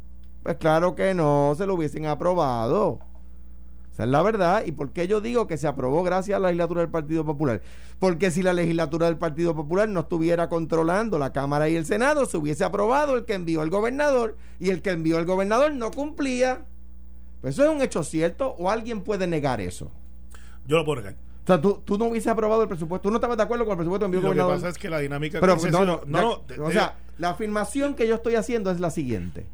C: Pues claro que no, se lo hubiesen aprobado. Esa es la verdad. ¿Y por qué yo digo que se aprobó gracias a la legislatura del Partido Popular? Porque si la legislatura del Partido Popular no estuviera controlando la Cámara y el Senado, se hubiese aprobado el que envió el gobernador y el que envió el gobernador no cumplía. Pues ¿Eso es un hecho cierto o alguien puede negar eso?
D: Yo lo puedo negar.
C: O sea, tú, tú no hubieses aprobado el presupuesto. Tú no estabas de acuerdo con el presupuesto el
D: Lo que pasa es que la dinámica
C: Pero
D: que
C: no, no,
D: no, no,
C: o sea, la afirmación que yo estoy haciendo es la siguiente.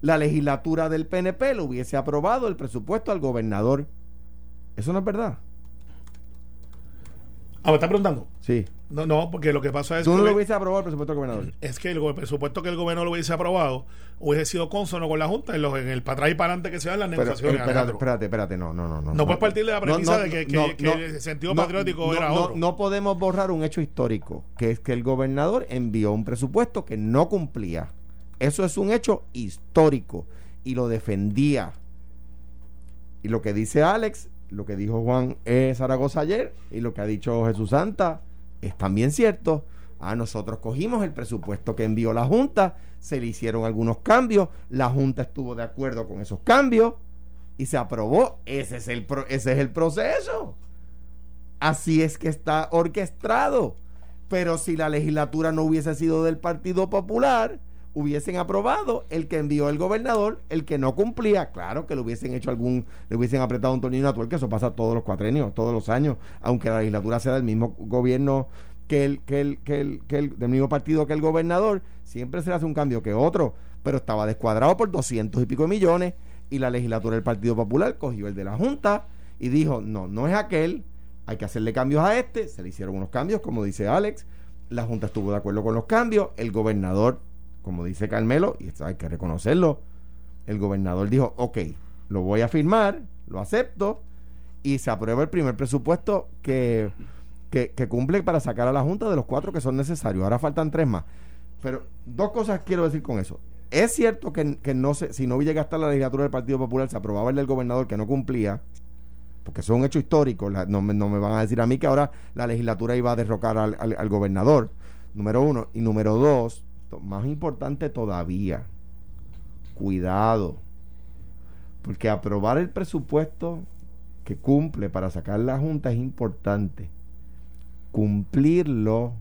C: La legislatura del PNP le hubiese aprobado el presupuesto al gobernador. Eso no es verdad.
D: Ah, ¿me estás preguntando?
C: Sí.
D: No, no, porque lo que pasa es
C: Tú no
D: que
C: lo hubiese aprobado el presupuesto del gobernador.
D: es que el, presupuesto que el gobierno lo hubiese aprobado hubiese sido consono con la Junta en, los, en el para atrás y para adelante que se dan las
C: Pero,
D: negociaciones.
C: espérate, espérate, espérate, no, no, no. No,
D: No puedes partir de la premisa de que- que- que el sentido patriótico era otro.
C: No podemos borrar un hecho histórico, que es que el gobernador envió un presupuesto que no cumplía. Eso es un hecho histórico y lo defendía. Y lo que dice Alex, lo que dijo Juan E. Zaragoza ayer y lo que ha dicho Jesús Santa es también cierto. A nosotros cogimos el presupuesto que envió la Junta, se le hicieron algunos cambios, la Junta estuvo de acuerdo con esos cambios y se aprobó. Ese es el, pro- ese es el proceso. Así es que está orquestado. Pero si la legislatura no hubiese sido del Partido Popular, hubiesen aprobado el que envió el gobernador, el que no cumplía. Claro que le hubiesen hecho algún, le hubiesen apretado un tornillo natural, que eso pasa todos los cuatrenios, todos los años, aunque la legislatura sea del mismo gobierno que el, que el, que el, que el, del mismo partido que el gobernador, siempre se le hace un cambio que otro, pero estaba descuadrado por doscientos y pico de millones, y la legislatura del Partido Popular cogió el de la Junta y dijo, no, no es aquel, hay que hacerle cambios a este, se le hicieron unos cambios, como dice Alex, la Junta estuvo de acuerdo con los cambios, el gobernador, como dice Carmelo, y esto hay que reconocerlo, el gobernador dijo, ok, lo voy a firmar, lo acepto, y se aprueba el primer presupuesto que, que, cumple para sacar a la Junta de los cuatro que son necesarios. Ahora faltan tres más. Pero dos cosas quiero decir con eso. Es cierto que, que no se, si no llega hasta la legislatura del Partido Popular, se aprobaba el del gobernador que no cumplía, porque eso es un hecho histórico. no, no me van a decir a mí que ahora la legislatura iba a derrocar al, al- gobernador. Número uno. Y número dos, más importante todavía, cuidado. Porque aprobar el presupuesto que cumple para sacar la Junta es importante. Cumplirlo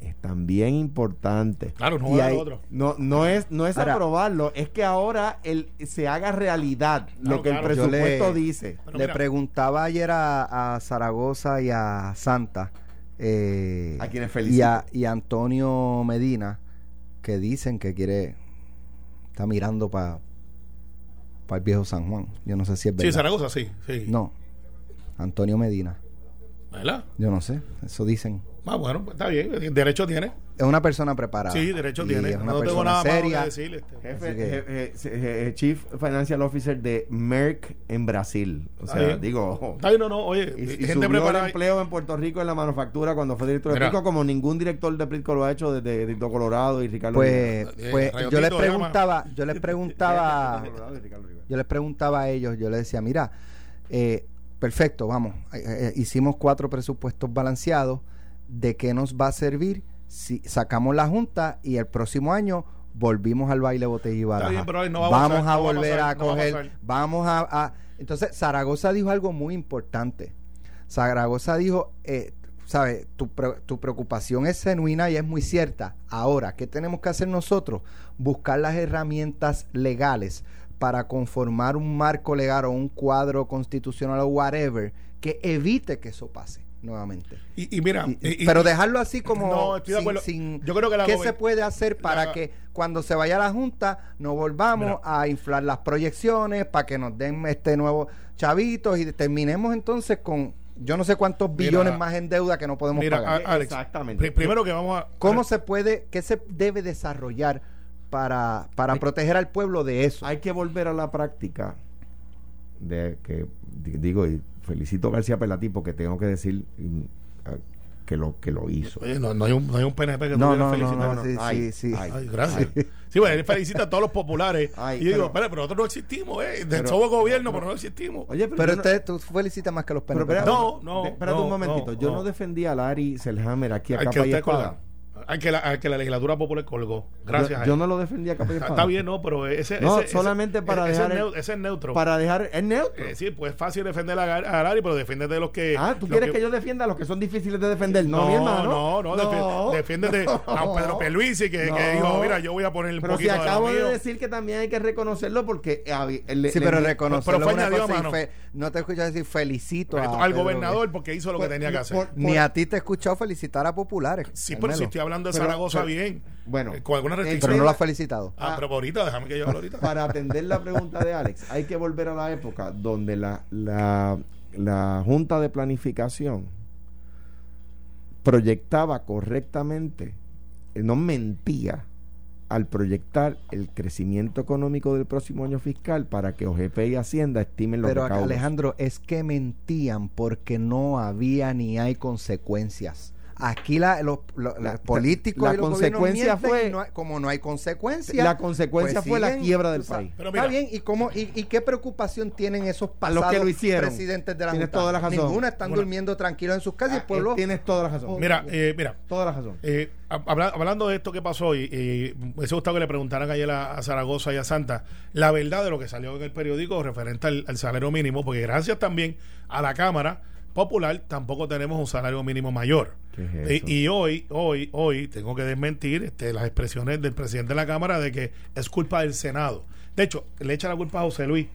C: es también importante.
D: Claro, no
C: Y hay-
D: otro.
C: no, no es, no es
B: Ahora-
C: aprobarlo, es que ahora el, se haga realidad
D: Claro,
C: lo que
D: claro.
C: el presupuesto
B: le-
C: dice.
B: Le
D: mira.
B: preguntaba ayer a, a Zaragoza y a Santa eh,
C: A quienes
B: y
C: felicito.
B: a, y a Antonio Medina que dicen que quiere está mirando para el viejo San Juan. Yo no sé si es verdad.
D: Sí, Zaragoza, sí. sí.
B: No, Antonio Medina.
D: ¿Verdad?
B: Yo no sé, eso dicen.
D: Ah, bueno, pues está bien. Derecho tiene.
B: Es una persona preparada.
D: Sí, derecho tiene.
B: Es una
D: No tengo
B: persona
D: nada
B: seria.
D: más que decir. este.
C: Jefe,
B: que-
C: je- je- je- Chief Financial Officer de Merck en Brasil. O sea, digo,
D: bien, no, no, oye,
C: y, y
D: gente
C: subió el empleo en Puerto Rico en la manufactura cuando fue director de
D: Mira.
C: Prisco, como ningún director de Prisco lo ha hecho desde Dicto Colorado y Ricardo
B: Pues,
C: Rivera.
D: Eh,
B: pues yo les
D: Tito
B: preguntaba, yo les preguntaba, yo les preguntaba a ellos, yo les decía, mira, eh, perfecto, vamos, eh, eh, hicimos cuatro presupuestos balanceados, ¿de qué nos va a servir si sacamos la junta y el próximo año volvimos al baile botella y baraja?
D: bien, pero no va a
B: vamos
D: pasar,
B: a
D: no va a
B: volver
D: pasar,
B: a
D: no va a
B: coger,
D: pasar.
B: vamos a, a- Entonces, Zaragoza dijo algo muy importante. Zaragoza dijo, eh, ¿sabes? Tu, tu preocupación es genuina y es muy cierta. Ahora, ¿qué tenemos que hacer nosotros? Buscar las herramientas legales para conformar un marco legal o un cuadro constitucional o whatever que evite que eso pase nuevamente.
D: Y, y mira,
B: Y-
D: y- y-
B: pero dejarlo así como
D: No, estoy de
B: sin-
D: acuerdo.
B: sin-
D: Yo creo que la
B: ¿qué se puede hacer para
D: la-
B: que cuando se vaya a la junta no volvamos
D: Mira.
B: a inflar las proyecciones para que nos den este nuevo chavitos y terminemos entonces con yo no sé cuántos
D: Mira,
B: billones más en deuda que no podemos
D: mira,
B: pagar.
D: a- Alex,
C: Exactamente.
D: pri- primero que vamos a.
B: ¿Cómo se puede, qué se debe desarrollar para, para
C: Hay-
B: proteger al pueblo de eso?
C: Hay que volver a la práctica de que di- digo y felicito a García Pelati porque tengo que decir mm, que lo que lo hizo.
D: Oye, no, no hay un, no hay un PNP que
B: No, no, no,
D: felicitar.
B: no, sí,
C: Ay,
B: sí, sí.
C: ay.
D: Ay, gracias. Sí, bueno, él felicita a todos los populares.
C: Ay,
D: y yo digo,
C: pero-
D: espera, pero nosotros no existimos, ¿eh? De-
C: Pero-
D: somos gobierno, pero no existimos.
C: Oye, pero,
B: Pero usted, tú felicitas más que los
C: pero
B: PNP.
C: espera,
D: No, no,
C: espérate
D: no,
C: un momentito.
D: no,
C: yo
D: no.
C: no defendí a Larry Selhammer aquí a capa y espada.
D: Al que, la, al que la legislatura popular colgó. Gracias.
C: Yo,
D: a
C: yo
D: él.
C: no lo defendí a capa y
D: Está,
C: espada.
D: está bien, no, pero ese.
C: No,
D: ese-
C: solamente
D: ese-
C: para
D: ese
C: dejar
D: es
C: el-
D: ese es neutro.
C: Para dejar es neutro.
D: Eh, sí, pues es fácil defender a, a Larry, pero defiéndete de los que.
C: ah, ¿tú quieres que... yo defienda a los que son difíciles de defender? No, mi hermano.
D: No, no, defi- defiéndete a un Pedro Pierluisi que, que
C: No.
D: dijo, mira, yo voy a poner el
C: Pero si
D: poquito de lo
C: acabo de
D: mío".
C: decir que también hay que reconocerlo porque eh, le-
B: Sí,
C: le-
B: pero
C: le-
B: reconocerlo
D: pero fue añadido,
B: y
D: mano.
B: No te escuchas decir felicito a
D: al
B: Pedro
D: gobernador porque hizo lo que tenía que hacer.
C: por-
B: Ni a ti te he escuchado felicitar a populares.
D: sí, pero si estoy hablando de
C: Pero-
D: Zaragoza
C: pero-
D: bien.
C: bueno,
D: eh, con alguna
C: el
D: restricción.
B: Pero no lo has felicitado.
D: Ah, pero ahorita, déjame que yo hable ahorita.
C: para atender la pregunta de Alex, hay que volver a la época donde la, la, la Junta de Planificación proyectaba correctamente, eh, no mentía al proyectar el crecimiento económico del próximo año fiscal para que OGP y Hacienda estimen los
B: Pero
C: recaudos.
B: Alejandro, es que mentían porque no había ni hay consecuencias. Aquí la, los, los-
C: La-
B: políticos
C: la
B: y los
C: consecuencia fue-
B: y no hay- como no hay consecuencias.
C: La consecuencia
B: pues
C: fue la
B: siguen,
C: quiebra del
B: sabes.
C: país.
D: Pero
B: Está
D: mira.
B: bien, ¿y, cómo, y, y qué preocupación tienen esos pasados
C: los que lo hicieron.
B: presidentes de la
C: Tienes
B: Junta?
C: toda la razón.
B: Ninguna están
D: Bueno.
B: durmiendo tranquilos en sus casas y el
C: Ah,
B: pueblo...
C: Tienes toda la razón.
D: Mira, eh, mira,
C: toda la razón.
D: Eh, hab- habla- hablando de esto que pasó, y, y me hubiese gustado que le preguntaran ayer a, a Zaragoza y a Santa la verdad de lo que salió en el periódico referente al, al salario mínimo, porque gracias también a la Cámara Popular tampoco tenemos un salario mínimo mayor.
C: ¿Qué es
D: Eh, y hoy, hoy, hoy tengo que desmentir este, las expresiones del presidente de la Cámara de que es culpa del Senado. De hecho, le echa la culpa a José Luis.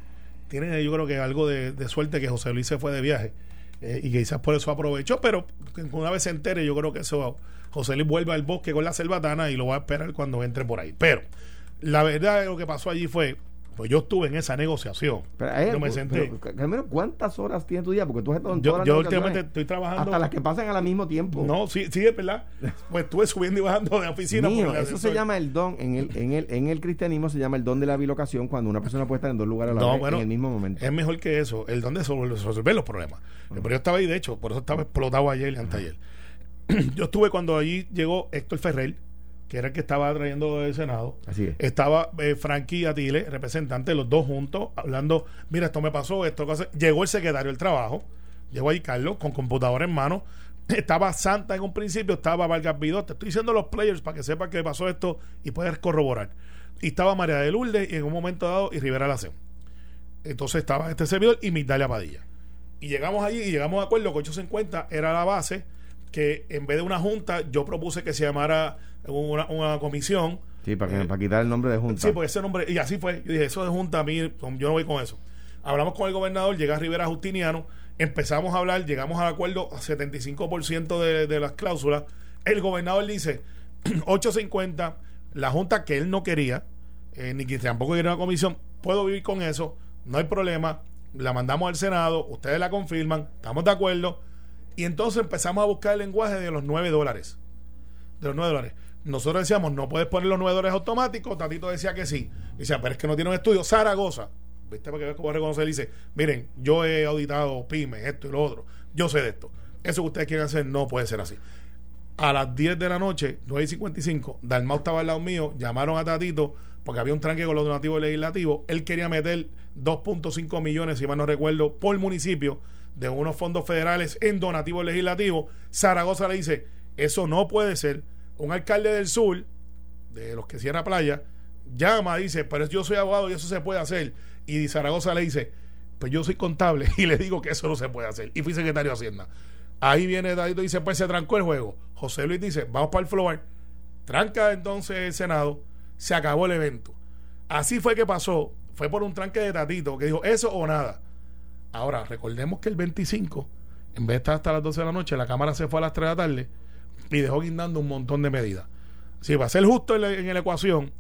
D: Tiene yo creo que algo de, de suerte que José Luis se fue de viaje eh, y quizás por eso aprovechó, pero una vez se entere yo creo que eso José Luis vuelve al bosque con la cerbatana y lo va a esperar cuando entre por ahí. Pero la verdad de lo que pasó allí fue, pues yo estuve en esa negociación.
C: Pero, eh,
D: yo me senté.
C: pero, Carmelo, ¿cuántas horas tiene tu día? Porque tú has estado en
D: yo
C: todas
D: yo
C: negociaciones,
D: últimamente estoy trabajando.
C: Hasta las que pasan al mismo tiempo.
D: No, sí, sí, es verdad. Pues estuve subiendo y bajando de oficina.
C: Mío,
D: por
C: eso se llama el don. En el, en, el, en el cristianismo se llama el don de la bilocación cuando una persona puede estar en dos lugares a la
D: No,
C: vez
D: bueno,
C: en el mismo momento.
D: Es mejor que eso, el don de sol- resolver los problemas. Pero yo estaba ahí, de hecho, por eso estaba explotado ayer y anteayer. yo estuve cuando allí llegó Héctor Ferrer, que era el que estaba trayendo del Senado.
C: Así es.
D: Estaba eh, Frankie Atile, representante, los dos juntos, hablando, mira, esto me pasó, esto que hace". Llegó el secretario del trabajo, llegó ahí Carlos, con computadora en mano. Estaba Santa en un principio, estaba Vargas Vidot. Te estoy diciendo los players para que sepas que pasó esto y puedes corroborar. Y estaba María de Lourdes y en un momento dado y Rivera Lacen. Entonces estaba este servidor y Migdalia Padilla. Y llegamos allí y llegamos a acuerdo que 850 era la base, que en vez de una junta, yo propuse que se llamara una, una comisión.
C: Sí, para, que,
D: Eh,
C: para quitar el nombre de Junta.
D: Sí, porque ese nombre, y así fue. Yo dije, eso de junta, a mí, yo no voy con eso. Hablamos con el gobernador, llega Rivera Justiniano, empezamos a hablar, llegamos al acuerdo a 75% de, de las cláusulas. El gobernador dice, 850, la junta que él no quería, eh, ni que tampoco quería una comisión, puedo vivir con eso, no hay problema, la mandamos al Senado, ustedes la confirman, estamos de acuerdo, y entonces empezamos a buscar el lenguaje de los 9 dólares de los 9 dólares. Nosotros decíamos, no puedes poner los 9 dólares automáticos. Tatito decía que sí. Decía, pero es que no tiene un estudio. Zaragoza, ¿viste? Para que cómo reconocer. Dice, miren, yo he auditado pymes, esto y lo otro. Yo sé de esto. Eso que ustedes quieren hacer no puede ser así. A las 10 de la noche, 9 y 55, Dalmau estaba al lado mío, llamaron a Tatito porque había un tranque con los donativos legislativos. Él quería meter 2.5 millones, si mal no recuerdo, por municipio de unos fondos federales en donativos legislativos. Zaragoza le dice, eso no puede ser. Un alcalde del sur, de los que cierra playa, llama, dice, pero yo soy abogado y eso se puede hacer. Y Zaragoza le dice, pues yo soy contable y le digo que eso no se puede hacer. Y fui secretario de Hacienda. Ahí viene Dadito y dice, pues se trancó el juego. José Luis dice, vamos para el floor. Tranca entonces el Senado. Se acabó el evento. Así fue que pasó. Fue por un tranque de Tatito que dijo, eso o nada. Ahora, recordemos que el 25, en vez de estar hasta las 12 de la noche, la Cámara se fue a las 3 de la tarde y dejó guindando un montón de medidas. Si va a ser justo en la, en la ecuación,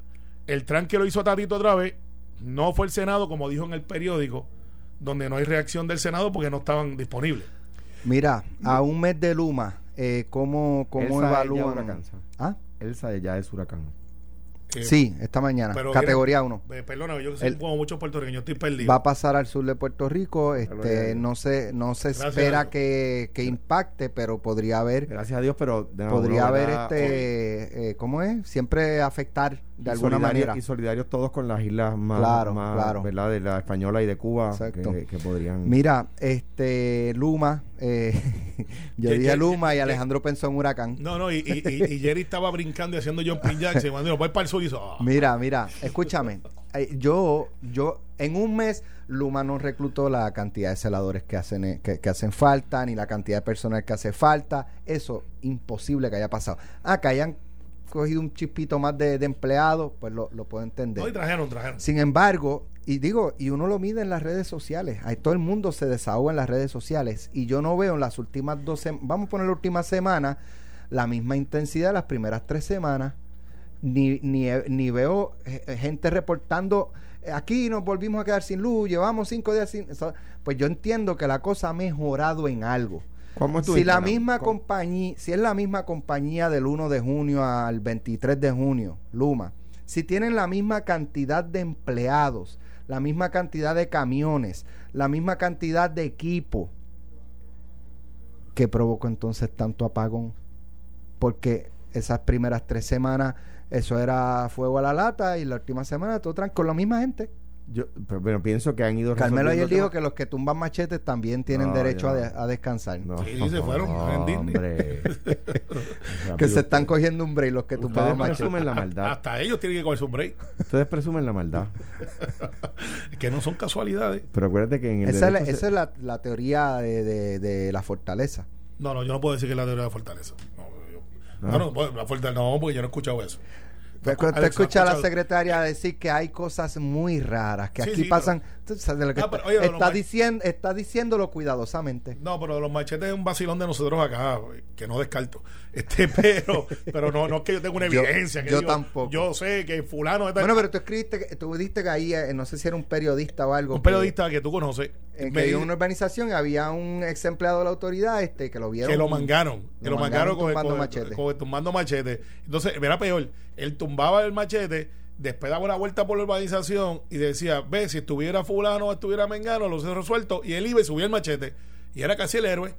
D: el tranque lo hizo Tatito otra vez, no fue el Senado, como dijo en el periódico, donde no hay reacción del Senado porque no estaban disponibles.
B: Mira, a un mes de Luma, eh, ¿cómo, cómo
C: Elsa es ya
B: evalúan?
C: huracán, ¿sabes?
B: ¿Ah?
C: Elsa ya es huracán.
D: Eh,
B: Sí, esta mañana,
D: pero
B: categoría 1.
D: Eh, perdóname, yo que soy
B: El-
D: como muchos puertorriqueños, estoy perdido.
B: Va a pasar al sur de Puerto Rico. Este, no se, no se
D: Gracias
B: espera que, que impacte, pero podría haber,
C: Gracias a Dios, pero
B: podría haber este, eh, ¿cómo es? Siempre afectar de
C: Y
B: alguna
C: solidarios-
B: manera.
C: Y solidarios todos con las islas más,
B: Claro,
C: más,
B: claro.
C: ¿verdad? De la española y de Cuba
B: Exacto.
C: que, que podrían.
B: Mira, este Luma, eh, yo dije Luma y Alejandro pensó en huracán.
D: No, no, y, y, y- y Jerry estaba brincando y haciendo jumping jacks y cuando voy para el sur y hizo, ah.
B: Mira, mira, escúchame. Eh, Yo, yo, en un mes, Luma no reclutó la cantidad de celadores que hacen, eh, que, que hacen falta, ni la cantidad de personal que hace falta. Eso, imposible que haya pasado. Ah, que hayan cogido un chispito más de, de empleados, pues lo, lo puedo entender.
D: Trajeron, trajeron.
B: Sin embargo, y digo, y uno lo mide en las redes sociales, ahí todo el mundo se desahoga en las redes sociales, y yo no veo en las últimas dos semanas, vamos a poner la última semana, la misma intensidad de las primeras tres semanas, ni, ni, ni veo eh, gente reportando, eh, aquí nos volvimos a quedar sin luz, llevamos cinco días sin... Pues yo entiendo que la cosa ha mejorado en algo.
C: ¿Cómo es tu
B: Si la misma
C: ¿Cómo?
B: compañía, si es la misma compañía del 1 de junio al 23 de junio, Luma, si tienen la misma cantidad de empleados, la misma cantidad de camiones, la misma cantidad de equipo, ¿qué provocó entonces tanto apagón? Porque esas primeras tres semanas eso era fuego a la lata y la última semana todo tranquilo con la misma gente.
C: Yo, pero, pero pienso que han ido
B: Carmelo ayer dijo que los que tumban machetes también tienen
C: No,
B: derecho a,
C: yo
B: de-
C: no.
B: a descansar.
C: No,
D: Sí, sí, se fueron, en Disney.
C: hombre.
B: Que se están cogiendo un break los que tumbaban machetes.
C: presumen la maldad.
D: Hasta ellos tienen que coger su break.
C: Ustedes presumen la maldad.
D: que no son casualidades.
C: Pero acuérdate que en el
B: Esa es, la,
C: derecho se-
B: esa es la, la teoría de, de- de la fortaleza.
D: No, no, yo no puedo decir que es la teoría de fortaleza. No, yo-
C: No.
D: Bueno, pues, la fortaleza, no, porque yo no he escuchado eso.
B: Usted escucha a la secretaria decir que hay cosas muy raras, que
D: Sí,
B: aquí
D: sí,
B: pasan. De lo que
D: Ah,
B: está,
D: pero, oye,
B: diciendo, está diciéndolo cuidadosamente.
D: No, pero los machetes es un vacilón de nosotros acá, que no descarto. Este, pero, pero no, no es que yo tenga una
B: Yo-
D: evidencia. que
B: yo
D: digo,
B: tampoco.
D: Yo sé que fulano está
B: Bueno, pero tú escribiste, tú dijiste que ahí, eh, no sé si era un periodista o algo.
D: un
B: que-
D: periodista que tú conoces
B: En
D: me
B: que en una urbanización había un ex empleado de la autoridad este que lo vieron.
D: que lo mangaron, que
B: lo
D: mangaron,
B: mangaron
D: con,
B: tumbando
D: con-
B: machete.
D: con- tumbando machete. Entonces, era peor, él tumbaba el machete, después daba una vuelta por la urbanización y decía, ve, si estuviera fulano o estuviera mengano, lo sé resuelto, y él iba y subía el machete, y era casi el héroe.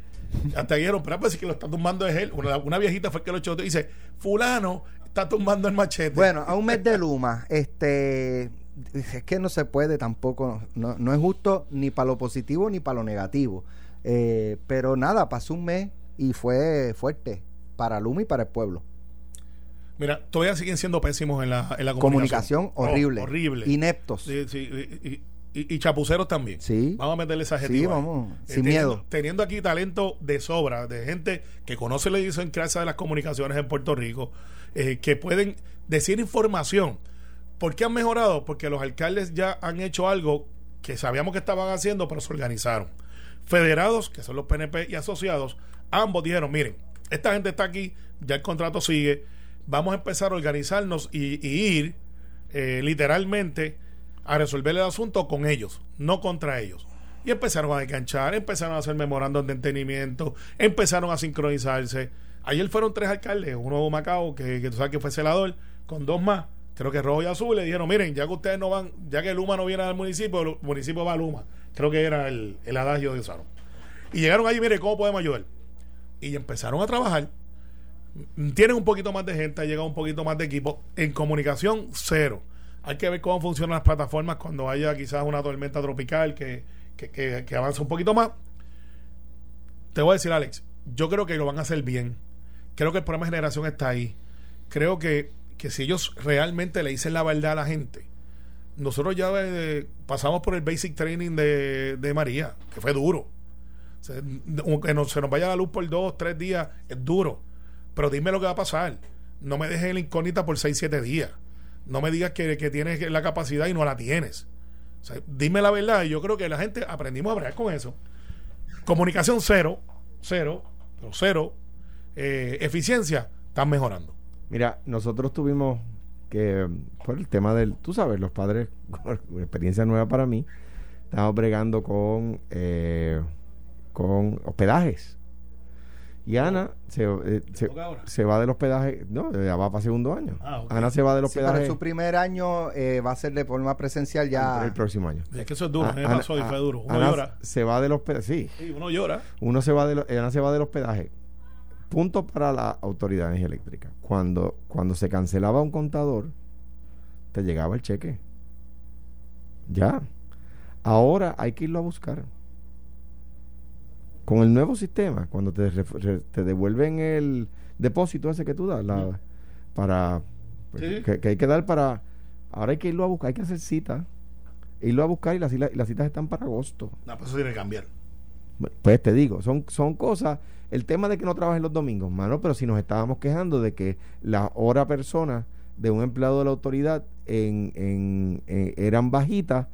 D: Hasta dijeron, pero pues que lo está tumbando es él. Una, viejita fue que lo echó y dice, fulano está tumbando el machete.
B: Bueno, a un mes de Luma, este es que no se puede tampoco, no, no es justo ni para lo positivo ni para lo negativo. Eh, pero nada, pasó un mes y fue fuerte para Luma y para el pueblo.
D: Mira, todavía siguen siendo pésimos en la, en la
B: Comunicación,
D: comunicación. Oh,
B: horrible.
D: horrible.
B: Ineptos.
D: Sí, sí, y, y- y- y chapuceros también.
B: Sí.
D: Vamos a meterle esa
B: Sí,
D: adjetivo ahí.
B: vamos, sin
D: teniendo,
B: miedo.
D: Teniendo aquí talento de sobra, de gente que conoce la idiosincrasia de las comunicaciones en Puerto Rico, eh, que pueden decir información. ¿Por qué han mejorado? Porque los alcaldes ya han hecho algo que sabíamos que estaban haciendo, pero se organizaron. Federados, que son los PNP y asociados, ambos dijeron, miren, esta gente está aquí, ya el contrato sigue, vamos a empezar a organizarnos y, ir eh, literalmente a resolver el asunto con ellos, no contra ellos. Y empezaron a desganchar, empezaron a hacer memorandos de entendimiento, empezaron a sincronizarse. Ayer fueron tres alcaldes, uno de Macao, que, que tú sabes que fue celador, con dos más, creo que rojo y azul, le dijeron, miren, ya que ustedes no van, ya que Luma no viene al municipio, el municipio va a Luma. Creo que era el, el adagio de usaron. Y llegaron allí, mire, ¿cómo podemos ayudar? Y empezaron a trabajar. Tienen un poquito más de gente, ha llegado un poquito más de equipo. En comunicación, cero. Hay que ver cómo funcionan las plataformas cuando haya quizás una tormenta tropical que, que, que, que avance un poquito más. Te voy a decir, Alex, yo creo que lo van a hacer bien. Creo que el programa de generación está ahí. Creo que, que si ellos realmente le dicen la verdad a la gente, nosotros ya eh, pasamos por el basic training de, de María, que fue duro. Que no, se nos vaya la luz por dos, tres días, es duro. Pero dime lo que va a pasar. No me dejes en la incógnita por seis, siete días. No me digas que, que tienes la capacidad y no la tienes. Dime la verdad. Y yo creo que la gente aprendimos a hablar con eso. Comunicación cero, cero, cero. Eh, eficiencia, están mejorando.
C: Mira, nosotros tuvimos que, por el tema del, tú sabes, los padres, una experiencia nueva para mí, estamos bregando con, eh, con hospedajes. Y Ana se, eh, se, se va del hospedaje, no, ya va para segundo año.
D: Ah.
C: Ana se va del
B: Sí, pero
C: hospedaje
B: su primer año eh, va a ser de forma presencial ya.
C: el próximo año.
D: Es que eso es duro.
C: Ah,
D: a mí me
C: Ana-
D: pasó y fue
C: ah,
D: duro. Uno
C: Ana
D: llora.
C: se va del hospedaje, sí,
D: Sí, uno llora.
C: uno se va de Ana se va del hospedaje. Punto para la autoridad de energía eléctrica. Cuando, cuando se cancelaba un contador, te llegaba el cheque. Ya. Ahora hay que irlo a buscar. Con el nuevo sistema, cuando te, te devuelven el depósito ese que tú das, la- para pues,
D: Sí.
C: que, que hay que dar para. Ahora hay que irlo a buscar, hay que hacer cita. Irlo a buscar y las, y las citas están para agosto.
D: No, pues eso tiene que cambiar.
C: Pues te digo, son, son cosas. El tema de que no trabajen los domingos, mano, pero si nos estábamos quejando de que la hora persona de un empleado de la autoridad en, en- en- eran bajitas,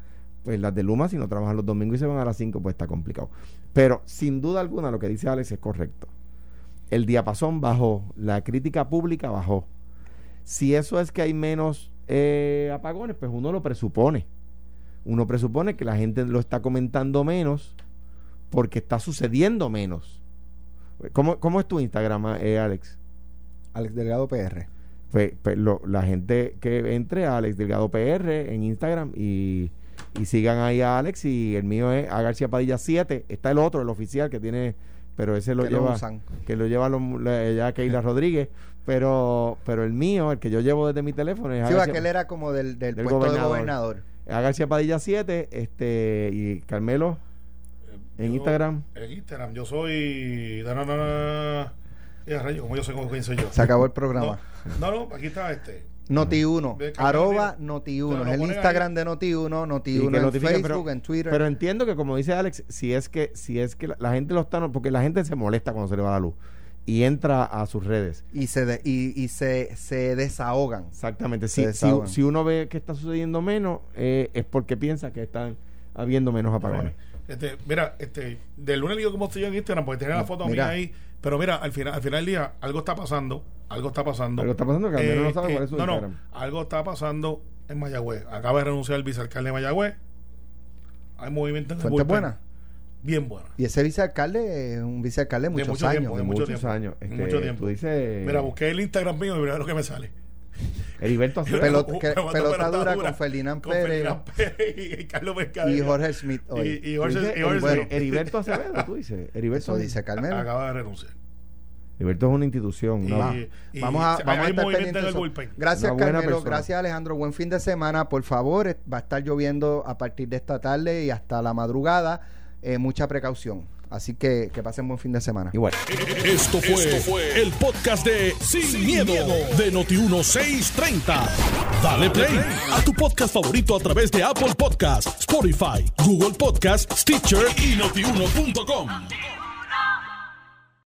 C: pues las de Luma, si no trabajan los domingos y se van a las 5, pues está complicado. Pero sin duda alguna, lo que dice Alex es correcto. El diapasón bajó, la crítica pública bajó. Si eso es que hay menos eh, apagones, pues uno lo presupone. Uno presupone que la gente lo está comentando menos porque está sucediendo menos. ¿Cómo, cómo es tu Instagram, eh, Alex?
B: Alex Delgado PR.
C: Pues, pues, lo- la gente que entre a Alex Delgado PR en Instagram y, y sigan ahí a Alex y el mío es a García Padilla 7. Está el otro, el oficial que tiene, pero ese lo
B: Que lo
C: lleva,
B: usan.
C: que lo lleva lo- la- ya Keila Rodríguez. Pero, pero el mío, el que yo llevo desde mi teléfono es a
B: Sí,
C: García-
B: aquel era como del, del,
C: Del
B: puesto
C: gobernador.
B: de gobernador.
C: a García Padilla 7 este y Carmelo en
D: Yo-
C: Instagram.
D: En Instagram, yo soy. Da, na, na, na. Ya, rayo, como yo sé cómo soy yo.
B: Se acabó el programa.
D: No, no, no, aquí está este.
B: Noti1,
D: Ve,
B: arroba
D: Pero
B: Noti1.
D: lo
B: Es el Instagram de Noti1,
C: Y
B: Noti1
C: que
B: en Facebook,
C: pero-
B: en Twitter.
C: Pero entiendo que como dice Alex, si es que si es que la, la gente lo está porque la gente se molesta cuando se le va la luz y entra a sus redes.
B: y se, de- y, y se, se desahogan.
C: Exactamente.
B: Se
C: Si, si,
B: desahogan.
C: si uno ve que está sucediendo menos, eh, es porque piensa que están habiendo menos apagones.
D: Este, mira, este, del lunes digo cómo estoy yo en Instagram, porque tenía la foto
B: Mira.
D: mía ahí. Pero mira, al final, al final del día, algo está pasando. Algo está pasando.
C: Algo está pasando que al menos
D: Eh,
C: no sabe
D: eh,
C: cuál es su
D: no, no, algo está pasando en Mayagüez. Acaba de renunciar el vicealcalde de Mayagüez. Hay movimiento en el
B: Fuente buena.
D: Bien buena.
B: Y ese vicealcalde es un vicealcalde de
D: De
B: muchos
D: mucho
B: años.
D: tiempo,
C: De
D: mucho
C: muchos
D: tiempo.
C: años. Este,
D: mucho tiempo.
C: Tú dices.
D: Mira, busqué el Instagram mío y mira lo que me sale.
C: Heriberto Acevedo.
B: Pelota- que- dura con Ferdinand
D: con
B: Pérez.
D: Ferdinand Pérez y Carlos Mercader.
B: Y Jorge Smith hoy.
D: Y- y
C: Tú
D: Jorge-
C: dices
D: y Jorge-
B: bueno.
C: Heriberto Acevedo, tú dices. Heriberto,
B: Eso dice Carmelo.
D: Acaba de renunciar.
C: Heriberto es una institución.
D: Y-
C: ¿no?
D: y-
B: vamos a, vamos a estar pendientes. Gracias, Carmelo.
C: persona.
B: Gracias, Alejandro. Buen fin de semana. Por favor, va a estar lloviendo a partir de esta tarde y hasta la madrugada. Eh, mucha precaución. Así que que pasen buen fin de semana.
C: Igual.
A: Esto fue, el podcast de Sin, miedo, de Noti1630. Dale play a tu podcast favorito a través de Apple Podcasts, Spotify, Google Podcasts, Stitcher y notiuno.com.